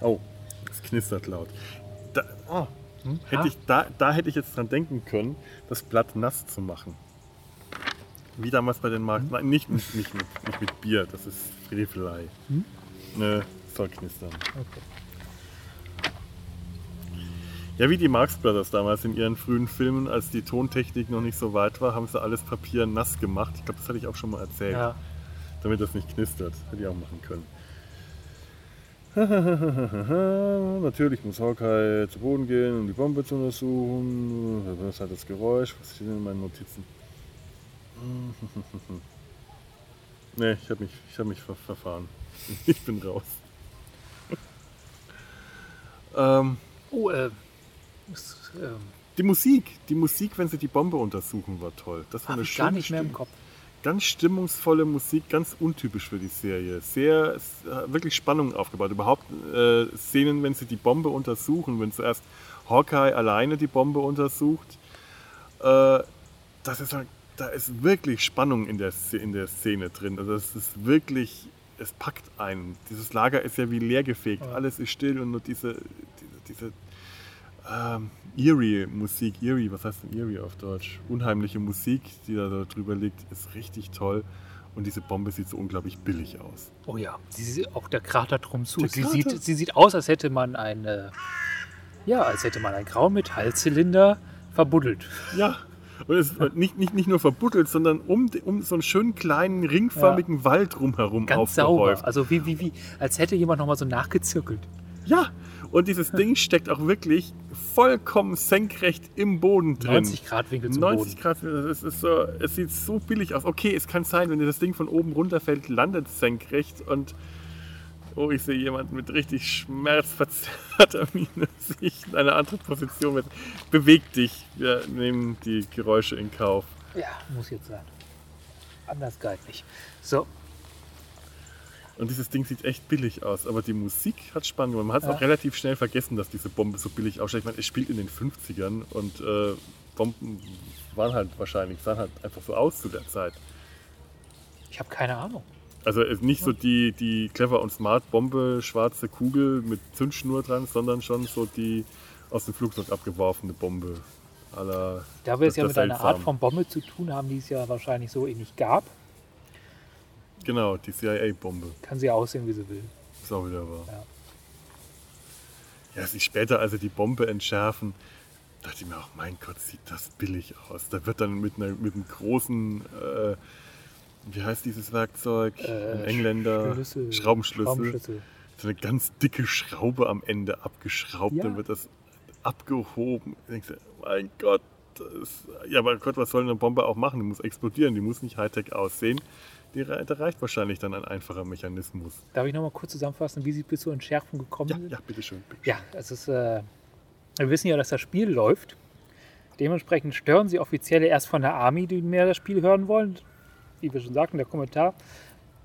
Oh, es knistert laut. Da, oh, Hm? hätte ich, da, da hätte ich jetzt dran denken können, das Blatt nass zu machen. Wie damals bei den Markt... Nein, nicht, mit- nicht, mit, nicht mit Bier, das ist Frevelei. Hm? Ne, soll knistern. okay. Ja, wie die Marx Brothers damals in ihren frühen Filmen, als die Tontechnik noch nicht so weit war, haben sie alles Papier nass gemacht. Ich glaube, das hatte ich auch schon mal erzählt, Ja. damit das nicht knistert. Hätte ich auch machen können. Natürlich muss Hawkeye zu Boden gehen, um die Bombe zu untersuchen. Das ist halt das Geräusch. Was steht denn in meinen Notizen? Ne, ich habe mich, ich hab mich ver verfahren. Ich bin raus. ähm, Oh, äh, ist, Die Musik, die Musik, wenn sie die Bombe untersuchen, war toll. Das war habe eine ich gar schöne nicht mehr im. Kopf. Ganz stimmungsvolle Musik, ganz untypisch für die Serie. Sehr, äh, wirklich Spannung aufgebaut. Überhaupt äh, Szenen, wenn sie die Bombe untersuchen, wenn zuerst Hawkeye alleine die Bombe untersucht, äh, das ist, halt- da ist wirklich Spannung in der, in der Szene drin. Also es ist wirklich, es packt einen. Dieses Lager ist ja wie leergefegt. Ja. Alles ist still und nur diese, diese, diese ähm, Eerie-Musik, Eerie, was heißt denn Eerie auf Deutsch? Unheimliche Musik, die da, da drüber liegt, ist richtig toll. Und diese Bombe sieht so unglaublich billig aus. Oh ja, sie, auch der Krater drum zu. Der Sie Krater. sieht, sie sieht aus, als hätte man eine, ja, als hätte man einen grauen Metallzylinder verbuddelt. Ja, und es ist nicht, nicht, nicht nur verbuddelt, sondern um, um so einen schönen kleinen ringförmigen Wald drumherum Ganz sauber. aufgehäuft. Also wie, wie, wie, als hätte jemand nochmal so nachgezirkelt. Ja, und dieses Ding steckt auch wirklich vollkommen senkrecht im Boden drin. 90 Grad Winkel zum 90 Boden. Grad, es, ist so, es sieht so billig aus. Okay, es kann sein, wenn das Ding von oben runterfällt, landet es senkrecht und oh, ich sehe jemanden mit richtig schmerzverzerrter Miene sich in eine andere Position. Mit. Beweg dich, wir nehmen die Geräusche in Kauf. Ja, muss jetzt sein. Anders geht nicht. So, Und dieses Ding sieht echt billig aus, aber die Musik hat Spannung. Man hat es Ja. auch relativ schnell vergessen, dass diese Bombe so billig ausschaut. Ich meine, es spielt in den 50ern und äh, Bomben waren halt wahrscheinlich, sahen halt einfach so aus zu der Zeit. ich habe keine Ahnung. Also es ist nicht so die, die clever und smart Bombe, schwarze Kugel mit Zündschnur dran, sondern schon so die aus dem Flugzeug abgeworfene Bombe. la Da wir es ja mit einer Art von Bombe zu tun haben, die es ja wahrscheinlich so ähnlich gab, Genau, die CIA-Bombe. kann sie aussehen, wie sie will. Ist auch wieder wahr. Ja. Ja, sie später, als sie die Bombe entschärfen, dachte ich mir auch, mein Gott, sieht das billig aus. Da wird dann mit, einer, mit einem großen, äh, wie heißt dieses Werkzeug? Äh, Ein Engländer. Schlüssel, Schraubenschlüssel. Schraubenschlüssel. So eine ganz dicke Schraube am Ende abgeschraubt, Ja. dann wird das abgehoben. Ich denke, mein Gott, das, ja, aber Gott, was soll eine Bombe auch machen? Die muss explodieren, die muss nicht Hightech aussehen. Da reicht wahrscheinlich dann ein einfacher Mechanismus. Darf ich nochmal kurz zusammenfassen, wie sie bis zur Entschärfung gekommen Ja, sind? ja, bitteschön. bitteschön. Ja, es ist, äh, Wir wissen ja, dass das Spiel läuft. Dementsprechend stören sie Offizielle erst von der Army, die mehr das Spiel hören wollen. Wie wir schon sagten, der Kommentar.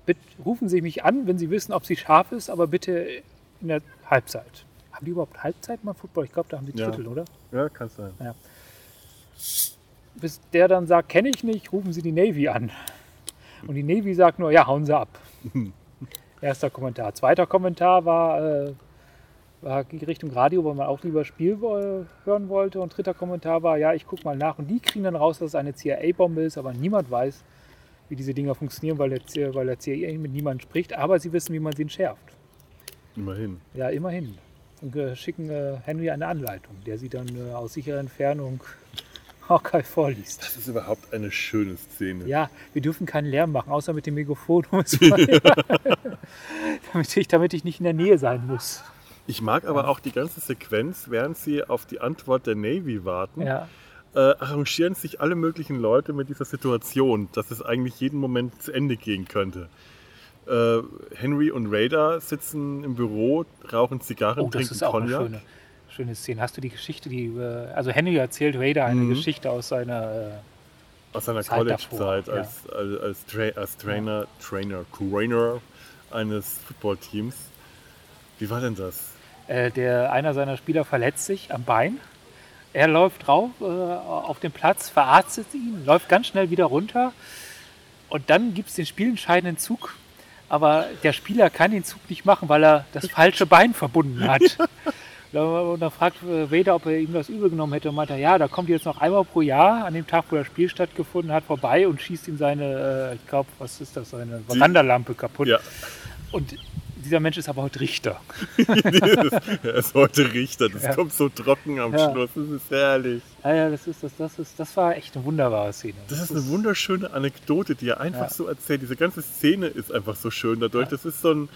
Bitte rufen Sie mich an, wenn Sie wissen, ob sie scharf ist, aber bitte in der Halbzeit. Haben die überhaupt Halbzeit mal Football? Ich glaube, da haben die Ja. Drittel, oder? Ja, kann sein. Bis der dann sagt, kenne ich nicht, rufen Sie die Navy an. Und die Navy sagt nur, ja, hauen Sie ab. Erster Kommentar. Zweiter Kommentar war, äh, war Richtung Radio, weil man auch lieber Spiel wo- hören wollte. Und dritter Kommentar war, ja, ich gucke mal nach. Und die kriegen dann raus, dass es eine CIA-Bombe ist, aber niemand weiß, wie diese Dinger funktionieren, weil der, weil der CIA mit niemandem spricht. Aber sie wissen, wie man sie entschärft. Immerhin. Ja, immerhin. Und äh, schicken äh, Henry eine Anleitung, der sie dann äh, aus sicherer Entfernung Hawkeye vorliest. Das ist überhaupt eine schöne Szene. Ja, wir dürfen keinen Lärm machen, außer mit dem Megafon. damit, ich, damit ich nicht in der Nähe sein muss. Ich mag aber auch die ganze Sequenz, während sie auf die Antwort der Navy warten, Ja, äh, arrangieren sich alle möglichen Leute mit dieser Situation, dass es eigentlich jeden Moment zu Ende gehen könnte. Äh, Henry und Raider sitzen im Büro, rauchen Zigarren, oh, trinken Cognac. Schöne, Szene. Hast du die Geschichte, die, äh, also Henry erzählt Raider eine Mhm. Geschichte aus seiner, äh, Aus seiner Zeit College-Zeit ja. als, als, als, Tra als Trainer, Trainer, Trainer eines Footballteams. Wie war denn das? äh, der, einer seiner Spieler verletzt sich am Bein. Er läuft drauf äh, auf den Platz, verarztet ihn, läuft ganz schnell wieder runter und dann gibt es den spielentscheidenden Zug. Aber der Spieler kann den Zug nicht machen, weil er das falsche Bein verbunden hat. Und dann fragt Vader, ob er ihm das übel genommen hätte und meinte, ja, da kommt jetzt noch einmal pro Jahr an dem Tag, wo das Spiel stattgefunden hat, vorbei und schießt ihm seine, äh, ich glaube, was ist das, seine Verandalampe kaputt. Ja, Und dieser Mensch ist aber heute Richter. er ist heute Richter. Das Ja. kommt so trocken am Ja. Schluss. Das ist herrlich. Ja, ja, das, ist, das, das, ist, das war echt eine wunderbare Szene. Das ist eine wunderschöne Anekdote, die er einfach so erzählt. Diese ganze Szene ist einfach so schön dadurch. Das ist so ein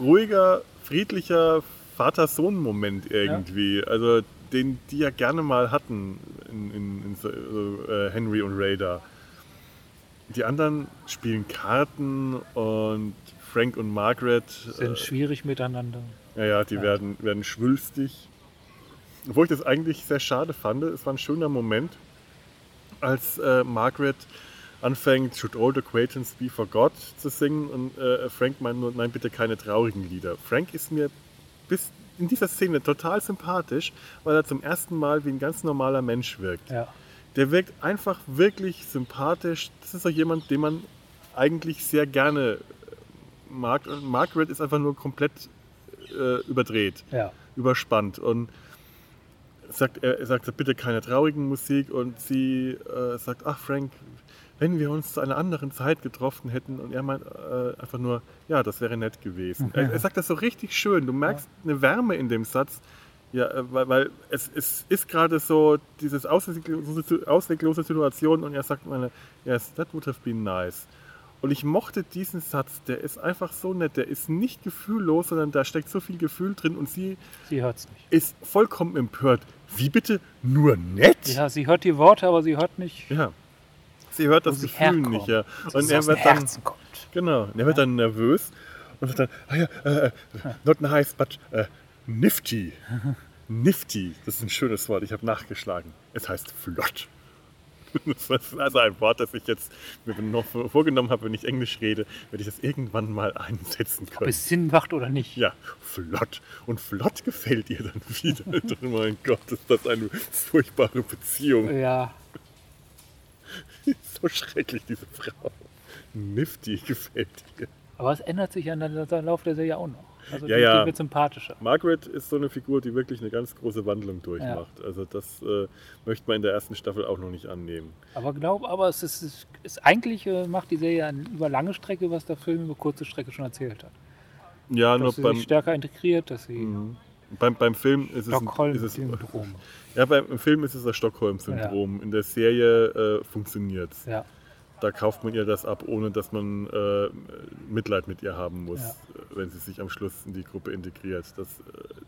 ruhiger, friedlicher Vater-Sohn-Moment irgendwie. Also den die ja gerne mal hatten in, in, in so, äh, Henry und Raider. Die anderen spielen Karten und Frank und Margaret sind schwierig miteinander. Ja, ja, die Werden, werden schwülstig. Obwohl ich das eigentlich sehr schade fand. Es war ein schöner Moment, als äh, Margaret anfängt, Should Old Acquaintance Be Forgot zu singen und äh, Frank meint nur, nein, bitte keine traurigen Lieder. Frank ist mir bis in dieser Szene total sympathisch, weil er zum ersten Mal wie ein ganz normaler Mensch wirkt. Ja. Der wirkt einfach wirklich sympathisch. Das ist so jemand, den man eigentlich sehr gerne mag. Und Margaret ist einfach nur komplett äh, überdreht, ja. überspannt und sagt, er sagt bitte keine traurigen Musik und sie äh, sagt, ach Frank, wenn wir uns zu einer anderen Zeit getroffen hätten und er meint äh, einfach nur, ja, das wäre nett gewesen. Er, er sagt das so richtig schön. Du merkst eine Wärme in dem Satz. Ja, äh, weil, weil es, es ist gerade so dieses ausweglose, ausweglose Situation und er sagt meine, yes, that would have been nice. Und ich mochte diesen Satz, der ist einfach so nett, der ist nicht gefühllos, sondern da steckt so viel Gefühl drin und sie Sie hört es nicht. ist vollkommen empört. Wie bitte? Nur nett? Ja, sie hört die Worte, aber sie hört nicht, Ja. Sie hört das Gefühl herkommt. nicht, ja. dass Und er wird dann, genau, er wird dann nervös und sagt dann, ah ja, äh, äh, not nice, but äh, nifty. Nifty, das ist ein schönes Wort, ich habe nachgeschlagen. Es heißt flott. Das ist also ein Wort, das ich jetzt mir noch vorgenommen habe, wenn ich Englisch rede, werde ich das irgendwann mal einsetzen Ob können. es Sinn macht oder nicht. Ja, flott. Und flott gefällt ihr dann wieder. oh mein Gott, ist das eine furchtbare Beziehung. Ja, So schrecklich, diese Frau. Nifty gefällt ihr. aber es ändert sich ja im Lauf der Serie auch noch. Also Ja, die, ja. wird sympathischer. Margaret ist so eine Figur, die wirklich eine ganz große Wandlung durchmacht. Also das äh, möchte man in der ersten Staffel auch noch nicht annehmen. Aber glaub, aber es ist, es ist eigentlich äh, macht die Serie an- über lange Strecke, was der Film über kurze Strecke schon erzählt hat. Ja, nur Dass sie beim, sich stärker integriert, dass sie beim, beim Film ist es, ein- ist es Stockholm-Syndrom. ja, beim im Film ist es das Stockholm-Syndrom. In der Serie äh, funktioniert es. Ja, Da kauft man ihr das ab, ohne dass man äh, Mitleid mit ihr haben muss, Ja. äh, wenn sie sich am Schluss in die Gruppe integriert. Das, äh,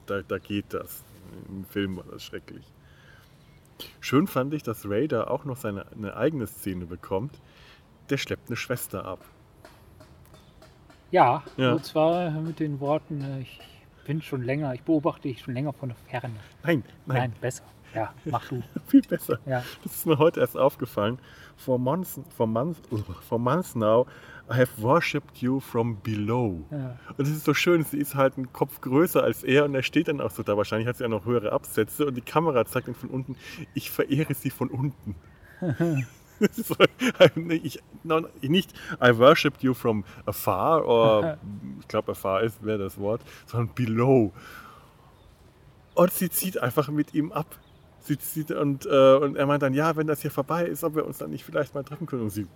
da, da geht das. Im Film war das schrecklich. Schön fand ich, dass Raider auch noch seine eine eigene Szene bekommt. Der schleppt eine Schwester ab. ja, Ja. und zwar mit den Worten, äh, ich bin schon länger, ich beobachte dich schon länger von der Ferne. Nein, Nein, nein, besser. Ja, mach du. viel besser. Ja. Das ist mir heute erst aufgefallen. For months, for months, for months now, I have worshipped you from below. Ja. Und es ist so schön, sie ist halt ein Kopf größer als er und er steht dann auch so da. Wahrscheinlich hat sie auch noch höhere Absätze und die Kamera zeigt ihn von unten. Ich verehre sie von unten. Ich, nicht I worshipped you from afar, oder ich glaube afar ist wäre das Wort, sondern below. Und sie zieht einfach mit ihm ab. Sie zieht und, äh, und er meint dann, ja, wenn das hier vorbei ist, ob wir uns dann nicht vielleicht mal treffen können. Und, sie,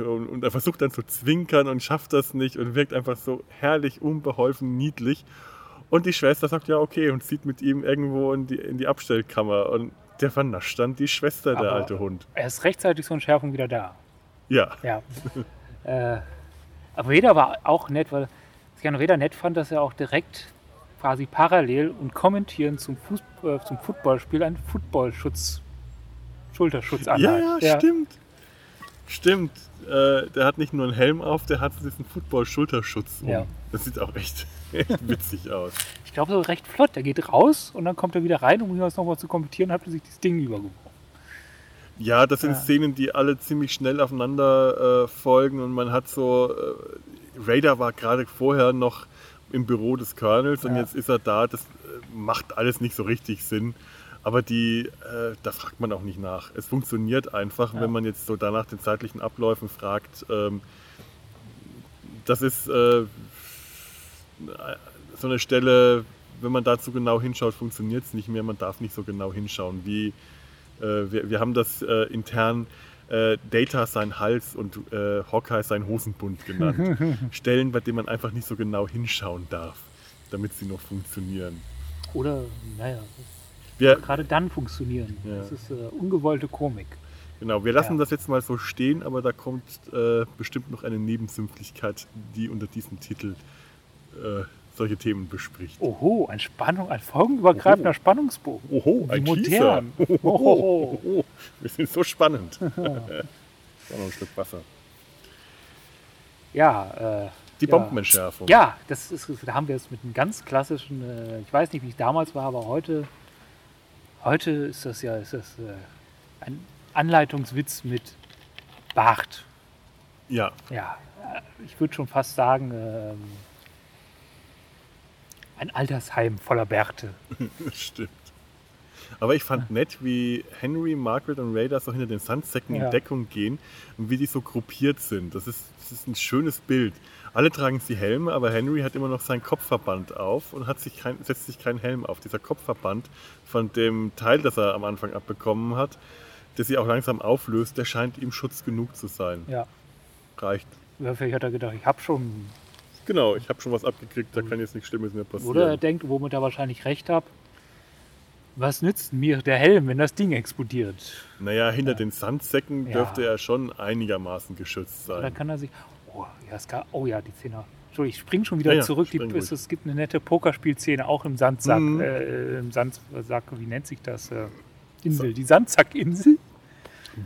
und, und er versucht dann zu zwinkern und schafft das nicht und wirkt einfach so herrlich, unbeholfen, niedlich. Und die Schwester sagt, ja, okay, und zieht mit ihm irgendwo in die, in die Abstellkammer. Und der vernascht dann die Schwester, der Aber- alte Hund. Er ist rechtzeitig zur Entschärfung wieder da. Ja, Ja. äh, aber Reda war auch nett, weil ich an Reda nett fand, dass er auch direkt quasi parallel und kommentierend zum, Fuß, äh, zum Footballspiel einen Footballschutz, Schulterschutz ja, anhat. ja, stimmt. Stimmt. Äh, der hat nicht nur einen Helm auf, der hat diesen Football-Schulterschutz um. Ja. Das sieht auch echt, echt witzig aus. Ich glaube, so recht flott. Er geht raus und dann kommt er wieder rein, um das nochmal zu kommentieren, hat er sich das Ding übergeworfen. Ja, das sind Ja. Szenen, die alle ziemlich schnell aufeinander äh, folgen und man hat so. Äh, Raider war gerade vorher noch im Büro des Colonels und Ja. jetzt ist er da. Das äh, macht alles nicht so richtig Sinn. Aber die, äh, da fragt man auch nicht nach. Es funktioniert einfach, Ja. wenn man jetzt so danach den zeitlichen Abläufen fragt. Ähm, das ist äh, so eine Stelle, wenn man dazu genau hinschaut, funktioniert es nicht mehr. Man darf nicht so genau hinschauen. Wie, äh, wir, wir haben das äh, intern äh, Data sein Hals und äh, Hawkeye sein Hosenbund genannt. Stellen, bei denen man einfach nicht so genau hinschauen darf, damit sie noch funktionieren. Oder, naja, Wir, gerade dann funktionieren. Ja. Das ist äh, ungewollte Komik. genau, wir lassen Ja. das jetzt mal so stehen, aber da kommt äh, bestimmt noch eine Nebensümpflichkeit, die unter diesem Titel äh, solche Themen bespricht. Oho, ein Spannung, ein folgenübergreifender Oho. Spannungsbogen. Oho, ein modern. Teaser. Oho. Oho, wir sind so spannend. War noch ein Stück Wasser. Ja, äh, Die Ja. Bombenentschärfung. ja, das ist, da haben wir es mit einem ganz klassischen, äh, ich weiß nicht, wie es damals war, aber heute, heute ist das ja ist das, äh, ein Anleitungswitz mit Bart. ja. Ja, äh, ich würde schon fast sagen, ähm, ein Altersheim voller Bärte. Stimmt. Aber ich fand nett, wie Henry, Margaret und Raider so hinter den Sandsäcken Ja. in Deckung gehen und wie die so gruppiert sind. Das ist, das ist ein schönes Bild. Alle tragen sie Helme, aber Henry hat immer noch seinen Kopfverband auf und hat sich kein, setzt sich keinen Helm auf. Dieser Kopfverband von dem Teil, das er am Anfang abbekommen hat, der sich auch langsam auflöst, der scheint ihm Schutz genug zu sein. Ja, Reicht. Ja, vielleicht hat er gedacht, ich habe schon. Genau, ich habe schon was abgekriegt, da kann jetzt nichts Schlimmes mehr passieren. Oder er denkt, womit er wahrscheinlich recht hat. Was nützt mir der Helm, wenn das Ding explodiert? Naja, hinter den Sandsäcken Ja. dürfte er schon einigermaßen geschützt sein. kann er sich. Oh ja, es kann, oh ja die Szene. Entschuldigung, ich spring schon wieder Ja, ja, zurück. Die, es, es gibt eine nette Pokerspielszene, auch im Sandsack. Mhm. Äh, Im Sandsack, wie nennt sich das? Äh, Insel. Die Sandsackinsel?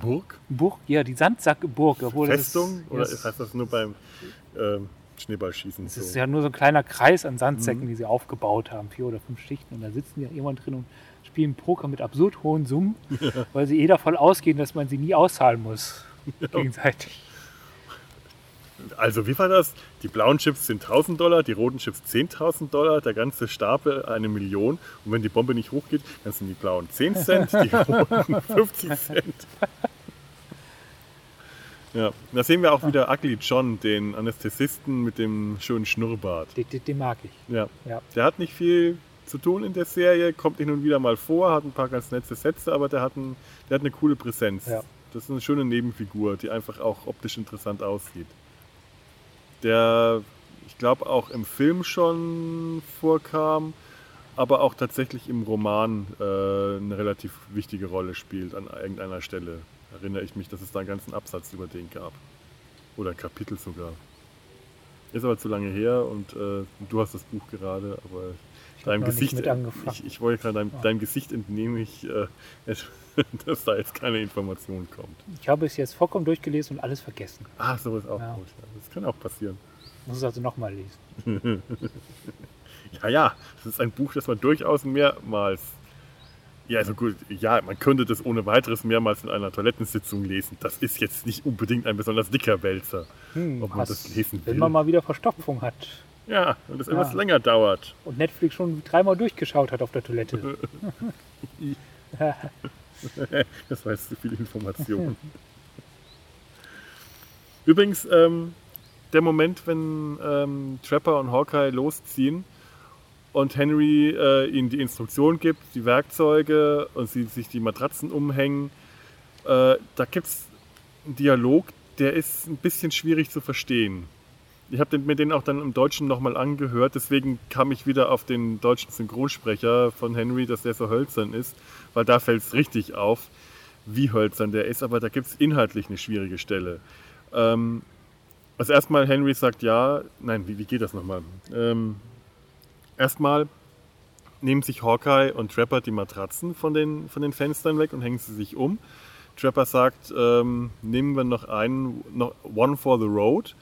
Burg? Burg? Ja, die Sandsackburg. Das Festung? Ist, Oder ja, es- heißt das nur beim ähm, Schneeballschießen Es so? ist ja nur so ein kleiner Kreis an Sandsäcken, Mhm. die sie aufgebaut haben, vier oder fünf Schichten. Und da sitzen ja irgendwann drin und spielen Poker mit absurd hohen Summen, weil sie eh davon ausgehen, dass man sie nie auszahlen muss. Gegenseitig. Also wie war das? Die blauen Chips sind 1000 Dollar, die roten Chips 10.000 Dollar, der ganze Stapel eine Million. Und wenn die Bombe nicht hochgeht, dann sind die blauen 10 Cent, die roten 50 Cent. Ja, da sehen wir auch wieder Ugly John, den Anästhesisten mit dem schönen Schnurrbart. Den, den, den mag ich. Ja. Ja. Der hat nicht viel zu tun in der Serie, kommt hin und wieder mal vor, hat ein paar ganz nette Sätze, aber der hat, ein, der hat eine coole Präsenz. Ja. Das ist eine schöne Nebenfigur, die einfach auch optisch interessant aussieht. Der, ich glaube, auch im Film schon vorkam, aber auch tatsächlich im Roman äh, eine relativ wichtige Rolle spielt an irgendeiner Stelle. Erinnere ich mich, dass es da einen ganzen Absatz über den gab. Oder ein Kapitel sogar. Ist aber zu lange her und äh, du hast das Buch gerade, aber Ich deinem Gesicht, ich, ich wollte gerade deinem, Ja. deinem Gesicht entnehme ich, äh, dass da jetzt keine Information kommt. Ich habe es jetzt vollkommen durchgelesen und alles vergessen. Ah, sowas auch Ja. gut. Ja, Das kann auch passieren. Muss es also nochmal lesen. Ja, ja, das ist ein Buch, das man durchaus mehrmals. Ja, also gut, ja, man könnte das ohne weiteres mehrmals in einer Toilettensitzung lesen. Das ist jetzt nicht unbedingt ein besonders dicker Wälzer, Hm, ob man was- das lesen will. Wenn man mal wieder Verstopfung hat ja, und das Ja. etwas länger dauert. und Netflix schon dreimal durchgeschaut hat auf der Toilette. Das war jetzt zu viel Information. Übrigens, ähm, der Moment, wenn ähm, Trapper und Hawkeye losziehen und Henry äh, ihnen die Instruktion gibt, die Werkzeuge und sie sich die Matratzen umhängen, äh, da gibt es einen Dialog, der ist ein bisschen schwierig zu verstehen. Ich habe mir den auch dann im Deutschen nochmal angehört, deswegen kam ich wieder auf den deutschen Synchronsprecher von Henry, dass der so hölzern ist, weil da fällt es richtig auf, wie hölzern der ist, aber da gibt es inhaltlich eine schwierige Stelle. Ähm, also erstmal Henry sagt ja, nein, wie, wie geht das nochmal? Ähm, erstmal nehmen sich Hawkeye und Trapper die Matratzen von den, von den Fenstern weg und hängen sie sich um. Trapper sagt, ähm, nehmen wir noch einen, noch one for the road.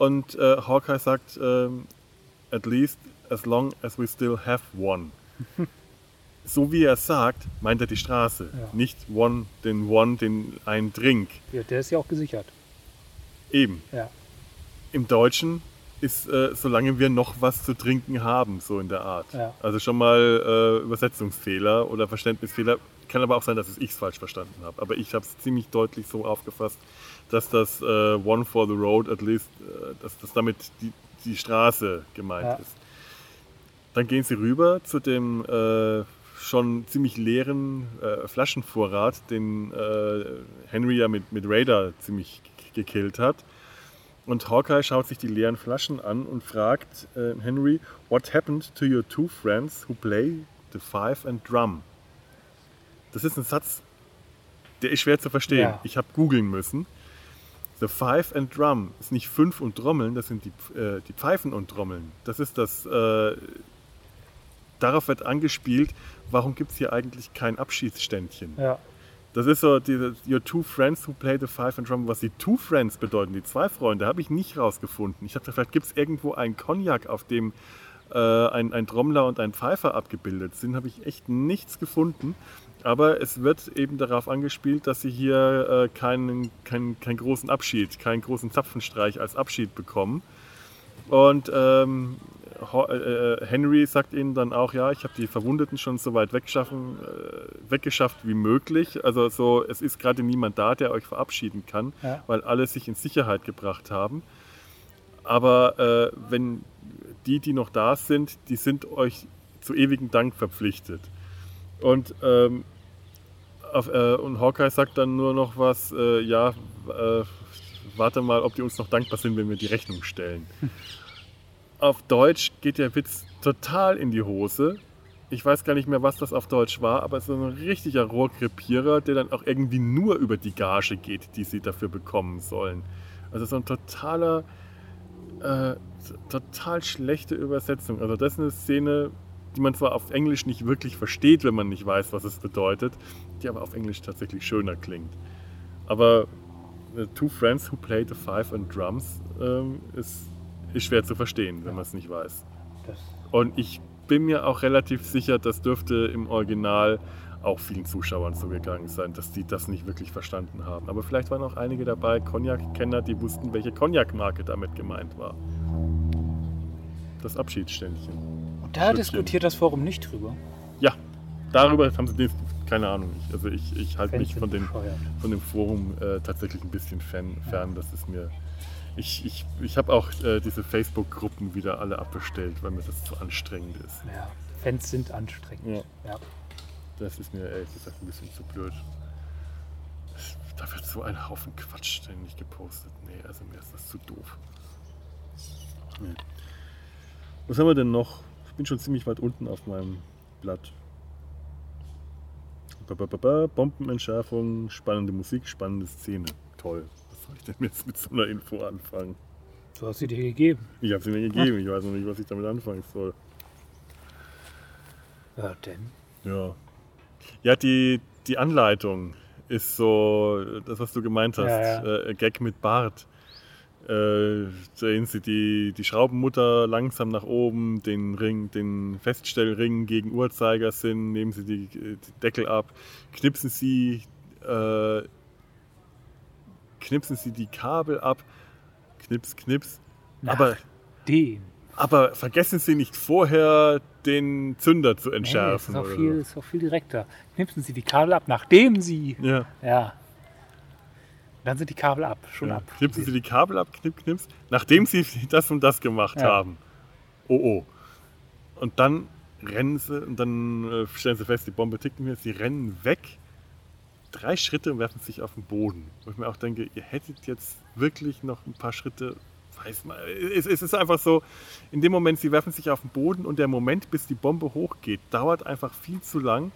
Und äh, Hawkeye sagt, ähm, at least as long as we still have one. so wie er es sagt, meint er die Straße, Ja. nicht one, den one, den einen Drink. Ja, der ist ja auch gesichert. Eben. Ja. Im Deutschen ist, äh, solange wir noch was zu trinken haben, so in der Art. Ja. Also schon mal äh, Übersetzungsfehler oder Verständnisfehler. Kann aber auch sein, dass es ich falsch verstanden habe. Aber ich habe es ziemlich deutlich so aufgefasst, dass das äh, One for the Road at least, äh, dass das damit die, die Straße gemeint Ja. ist. Dann gehen sie rüber zu dem äh, schon ziemlich leeren äh, Flaschenvorrat, den äh, Henry ja mit, mit Raider ziemlich gekillt hat. Und Hawkeye schaut sich die leeren Flaschen an und fragt äh, Henry, What happened to your two friends who play the five and drum? Das ist ein Satz, der ist schwer zu verstehen. Ja. Ich habe googeln müssen. The Five and Drum ist nicht fünf und Trommeln, das sind die, äh, die Pfeifen und Trommeln. Das ist das, äh, darauf wird angespielt, warum gibt es hier eigentlich kein Abschiedsständchen? Ja. Das ist so, diese, your two friends who play the five and drum. Was die two friends bedeuten, die zwei Freunde, habe ich nicht rausgefunden. Ich dachte, vielleicht gibt es irgendwo einen Cognac, auf dem äh, ein, ein Trommler und ein Pfeifer abgebildet sind. Habe ich echt nichts gefunden. Aber es wird eben darauf angespielt, dass sie hier äh, keinen, keinen, keinen großen Abschied, keinen großen Zapfenstreich als Abschied bekommen. Und ähm, Ho- äh, Henry sagt ihnen dann auch, ja, ich habe die Verwundeten schon so weit weggeschaffen, äh, weggeschafft wie möglich. Also so, es ist gerade niemand da, der euch verabschieden kann, Ja. weil alle sich in Sicherheit gebracht haben. Aber äh, wenn die, die noch da sind, die sind euch zu ewigem Dank verpflichtet. Und, ähm, auf, äh, und Hawkeye sagt dann nur noch was, äh, ja, äh, warte mal, ob die uns noch dankbar sind, wenn wir die Rechnung stellen. Auf Deutsch geht der Witz total in die Hose. Ich weiß gar nicht mehr, was das auf Deutsch war, aber es ist ein richtiger Rohrkrepierer, der dann auch irgendwie nur über die Gage geht, die sie dafür bekommen sollen. Also so ein totaler, äh, total schlechte Übersetzung. Also das ist eine Szene, die man zwar auf Englisch nicht wirklich versteht, wenn man nicht weiß, was es bedeutet, die aber auf Englisch tatsächlich schöner klingt. Aber äh, Two Friends Who Play the Five and Drums ähm, ist, ist schwer zu verstehen, wenn man es nicht weiß. Und ich bin mir auch relativ sicher, das dürfte im Original auch vielen Zuschauern so gegangen sein, dass die das nicht wirklich verstanden haben. Aber vielleicht waren auch einige dabei, Cognac-Kenner, die wussten, welche Cognac-Marke damit gemeint war. Das Abschiedsständchen. Da diskutiert das Forum nicht drüber. Ja, darüber haben sie den, keine Ahnung. Ich, also ich, ich halte mich von, den, bescheuert. von dem Forum äh, tatsächlich ein bisschen fern. fern. Das ist mir. Ich, ich, ich habe auch äh, diese Facebook-Gruppen wieder alle abbestellt, weil mir das zu anstrengend ist. Ja, Fans sind anstrengend. Ja. Das ist mir ehrlich gesagt ein bisschen zu blöd. Da wird so ein Haufen Quatsch ständig gepostet. Nee, also mir ist das zu doof. Nee. Was haben wir denn noch? Ich bin schon ziemlich weit unten auf meinem Blatt. Ba, ba, ba. Bombenentschärfung, spannende Musik, spannende Szene. Toll. Was soll ich denn jetzt mit so einer Info anfangen? Du hast sie dir gegeben. Ich habe sie mir gegeben. Ich weiß noch nicht, was ich damit anfangen soll. Ja, denn. Ja. Ja, die, die Anleitung ist so, das, was du gemeint hast, Ja, ja. Äh, Gag mit Bart. Äh, drehen sie die, die Schraubenmutter langsam nach oben, den Ring, den Feststellring gegen Uhrzeigersinn, nehmen sie die, die Deckel ab, knipsen sie, äh, knipsen sie die Kabel ab, knips, knips. Nach Aber, Dem. aber vergessen Sie nicht vorher den Zünder zu Nee, das entschärfen. ist auch oder viel, ist auch viel direkter. Knipsen Sie die Kabel ab, nachdem Sie. so. Ja. Ja. Dann sind die Kabel ab, schon Ja. ab. Knipsen Sie die Kabel ab, knipp, knips, nachdem Sie das und das gemacht Ja. haben. Oh oh. Und dann rennen Sie und dann äh, stellen Sie fest, die Bombe tickt nicht mehr. Sie rennen weg, drei Schritte und werfen sich auf den Boden. Wo ich mir auch denke, ihr hättet jetzt wirklich noch ein paar Schritte. Weiß mal, es, es ist einfach so, in dem Moment, sie werfen sich auf den Boden und der Moment, bis die Bombe hochgeht, dauert einfach viel zu lang,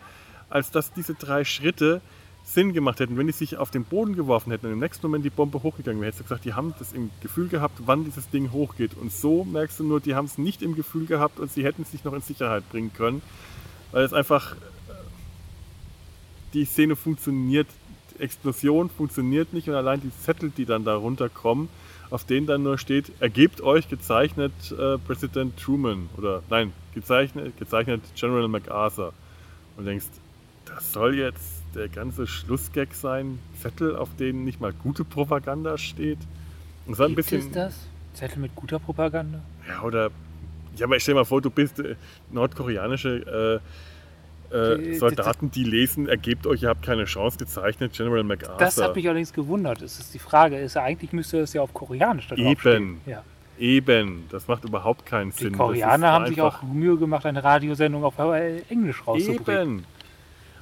als dass diese drei Schritte Sinn gemacht hätten. Wenn die sich auf den Boden geworfen hätten und im nächsten Moment die Bombe hochgegangen wäre, hättest du gesagt, die haben das im Gefühl gehabt, wann dieses Ding hochgeht. Und so merkst du nur, die haben es nicht im Gefühl gehabt und sie hätten sich noch in Sicherheit bringen können, weil es einfach, äh, die Szene funktioniert, die Explosion funktioniert nicht und allein die Zettel, die dann da runterkommen, auf denen dann nur steht, ergebt euch gezeichnet äh, Präsident Truman oder nein, gezeichnet, gezeichnet General MacArthur. Und denkst, das soll jetzt der ganze Schlussgag sein, Zettel, auf denen nicht mal gute Propaganda steht. Und war ein Gibt bisschen. es das? Zettel mit guter Propaganda? Ja, oder. Ja, aber stell dir mal vor, du bist äh, nordkoreanische äh, äh, Die- Soldaten, die lesen, ergebt euch, ihr habt keine Chance, gezeichnet General MacArthur. Das hat mich allerdings gewundert. Es ist die Frage, ist, eigentlich müsste es ja auf Koreanisch da. Eben. Ja. Eben, das macht überhaupt keinen Die Sinn. Das Koreaner haben sich auch Mühe gemacht, eine Radiosendung auf Englisch rauszubringen. Eben.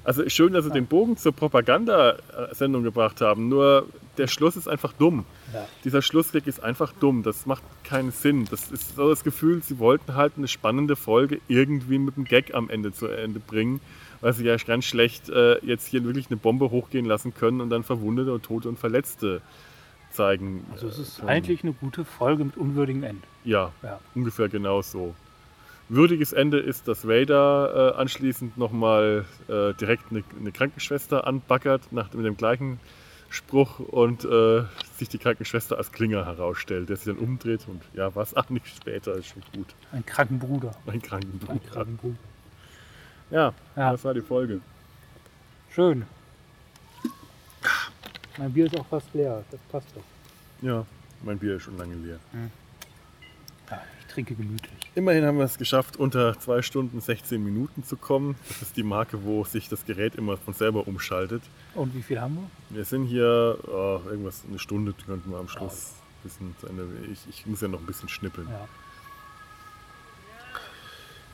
Also schön, dass sie den Bogen zur Propagandasendung gebracht haben, nur der Schluss ist einfach dumm. Ja. Dieser Schlussweg ist einfach dumm, das macht keinen Sinn. Das ist so das Gefühl, sie wollten halt eine spannende Folge irgendwie mit einem Gag am Ende zu Ende bringen, weil sie ja ganz schlecht äh, jetzt hier wirklich eine Bombe hochgehen lassen können und dann Verwundete und Tote und Verletzte zeigen. Also es ist können. eigentlich eine gute Folge mit unwürdigem Ende. Ja, Ja. ungefähr genau so. Würdiges Ende ist, dass Vader äh, anschließend nochmal äh, direkt eine, eine Krankenschwester anbackert, nach, mit dem gleichen Spruch und äh, sich die Krankenschwester als Klinger herausstellt, der sich dann umdreht und ja, was? Ach, nicht später, ist schon gut. Ein kranken Bruder. Mein Ein Krankenbruder. kranken Bruder. Ja, Ja. das war die Folge. Schön. Mein Bier ist auch fast leer. Das passt doch. Ja, mein Bier ist schon lange leer. Ich trinke gemütlich. Immerhin haben wir es geschafft, unter 2 Stunden 16 Minuten zu kommen. Das ist die Marke, wo sich das Gerät immer von selber umschaltet. Und wie viel haben wir? Wir sind hier oh, irgendwas, eine Stunde könnten wir am Schluss ein bisschen zu Ende. Ich, ich muss ja noch ein bisschen schnippeln. Ja.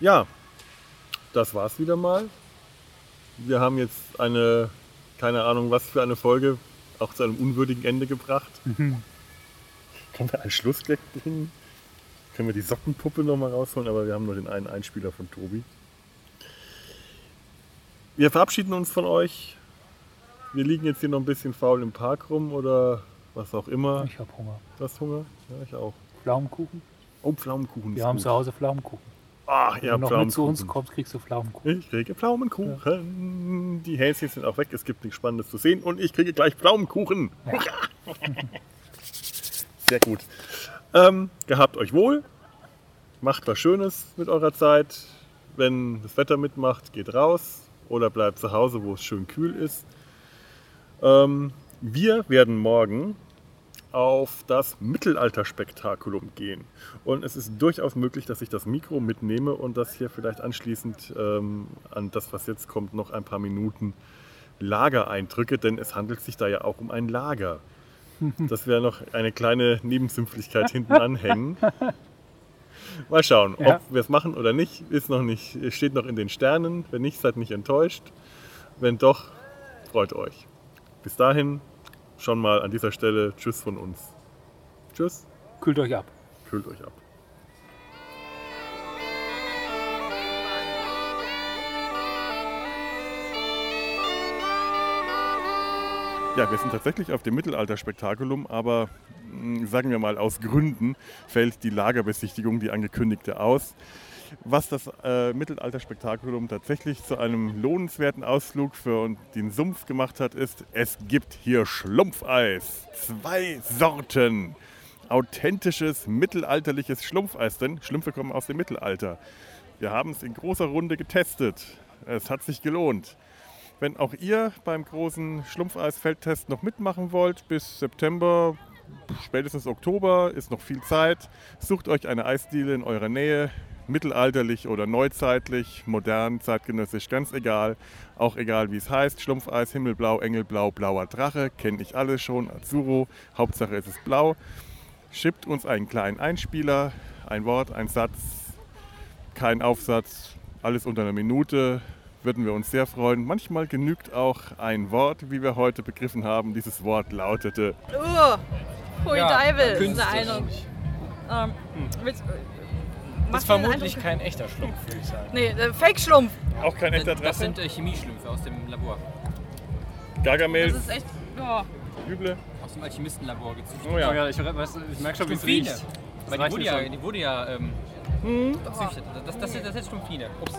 Ja, das war's wieder mal. Wir haben jetzt eine, keine Ahnung, was für eine Folge auch zu einem unwürdigen Ende gebracht. Mhm. Können wir einen Schlussgag bringen? Können wir die Sockenpuppe nochmal rausholen, aber wir haben nur den einen Einspieler von Tobi. Wir verabschieden uns von euch. Wir liegen jetzt hier noch ein bisschen faul im Park rum oder was auch immer. Ich habe Hunger. Du hast Hunger? Ja, ich auch. Pflaumenkuchen? Oh, Pflaumenkuchen. Wir haben gut. zu Hause Pflaumenkuchen. Ah, Wenn ja, du noch mit zu uns kommst, kriegst du Pflaumenkuchen. Ich kriege Pflaumenkuchen. Die Häschen sind auch weg. Es gibt nichts Spannendes zu sehen. Und ich kriege gleich Pflaumenkuchen. Sehr gut. Ähm, gehabt euch wohl. Macht was Schönes mit eurer Zeit. Wenn das Wetter mitmacht, geht raus. Oder bleibt zu Hause, wo es schön kühl ist. Ähm, wir werden morgen auf das Mittelalterspektakulum gehen. Und es ist durchaus möglich, dass ich das Mikro mitnehme und das hier vielleicht anschließend ähm, an das, was jetzt kommt, noch ein paar Minuten Lager eindrücke, denn es handelt sich da ja auch um ein Lager. Das wäre noch eine kleine Nebensümpflichkeit hinten anhängen. Mal schauen, Ja. ob wir es machen oder nicht, ist noch nicht, steht noch in den Sternen. Wenn nicht, seid nicht enttäuscht. Wenn doch, freut euch. Bis dahin schon mal an dieser Stelle Tschüss von uns. Tschüss, Kühlt euch ab. kühlt euch ab. Ja, wir sind tatsächlich auf dem Mittelalterspektakulum, aber mh, sagen wir mal aus Gründen fällt die Lagerbesichtigung, die angekündigte, aus. Was das äh, Mittelalterspektakulum tatsächlich zu einem lohnenswerten Ausflug für den Sumpf gemacht hat, ist, es gibt hier Schlumpfeis. Zwei Sorten. authentisches, mittelalterliches Schlumpfeis, denn Schlümpfe kommen aus dem Mittelalter. Wir haben es in großer Runde getestet. Es hat sich gelohnt. Wenn auch ihr beim großen Schlumpfeisfeldtest noch mitmachen wollt, bis September, spätestens Oktober ist noch viel Zeit. Sucht euch eine Eisdiele in eurer Nähe, mittelalterlich oder neuzeitlich, modern, zeitgenössisch, ganz egal. Auch egal, wie es heißt. Schlumpfeis, Himmelblau, Engelblau, blauer Drache, kenne ich alle schon, Azuro. Hauptsache es ist blau. Schippt uns einen kleinen Einspieler, ein Wort, ein Satz, kein Aufsatz, alles unter einer Minute. Würden wir uns sehr freuen. Manchmal genügt auch ein Wort, wie wir heute begriffen haben. Dieses Wort lautete Uh, Hui Ja, Deibel, ist der Eindruck. Ähm, willst, Das mach ist vermutlich kein echter Schlumpf, würde ich sagen. Nee, äh, Fake-Schlumpf. auch kein echter Das Drache. sind äh, Chemieschlümpfe aus dem Labor. Gargamel, Das ist echt. Ja. Üble. Aus dem Alchemistenlabor gezüchtet. Oh ja. Ja, ich, ich merke schon, wie es riecht. Weil die wurde, ja, die wurde ja ähm, Hm? gezüchtet. Das, das, das, das ist Schlumpfine. Ups.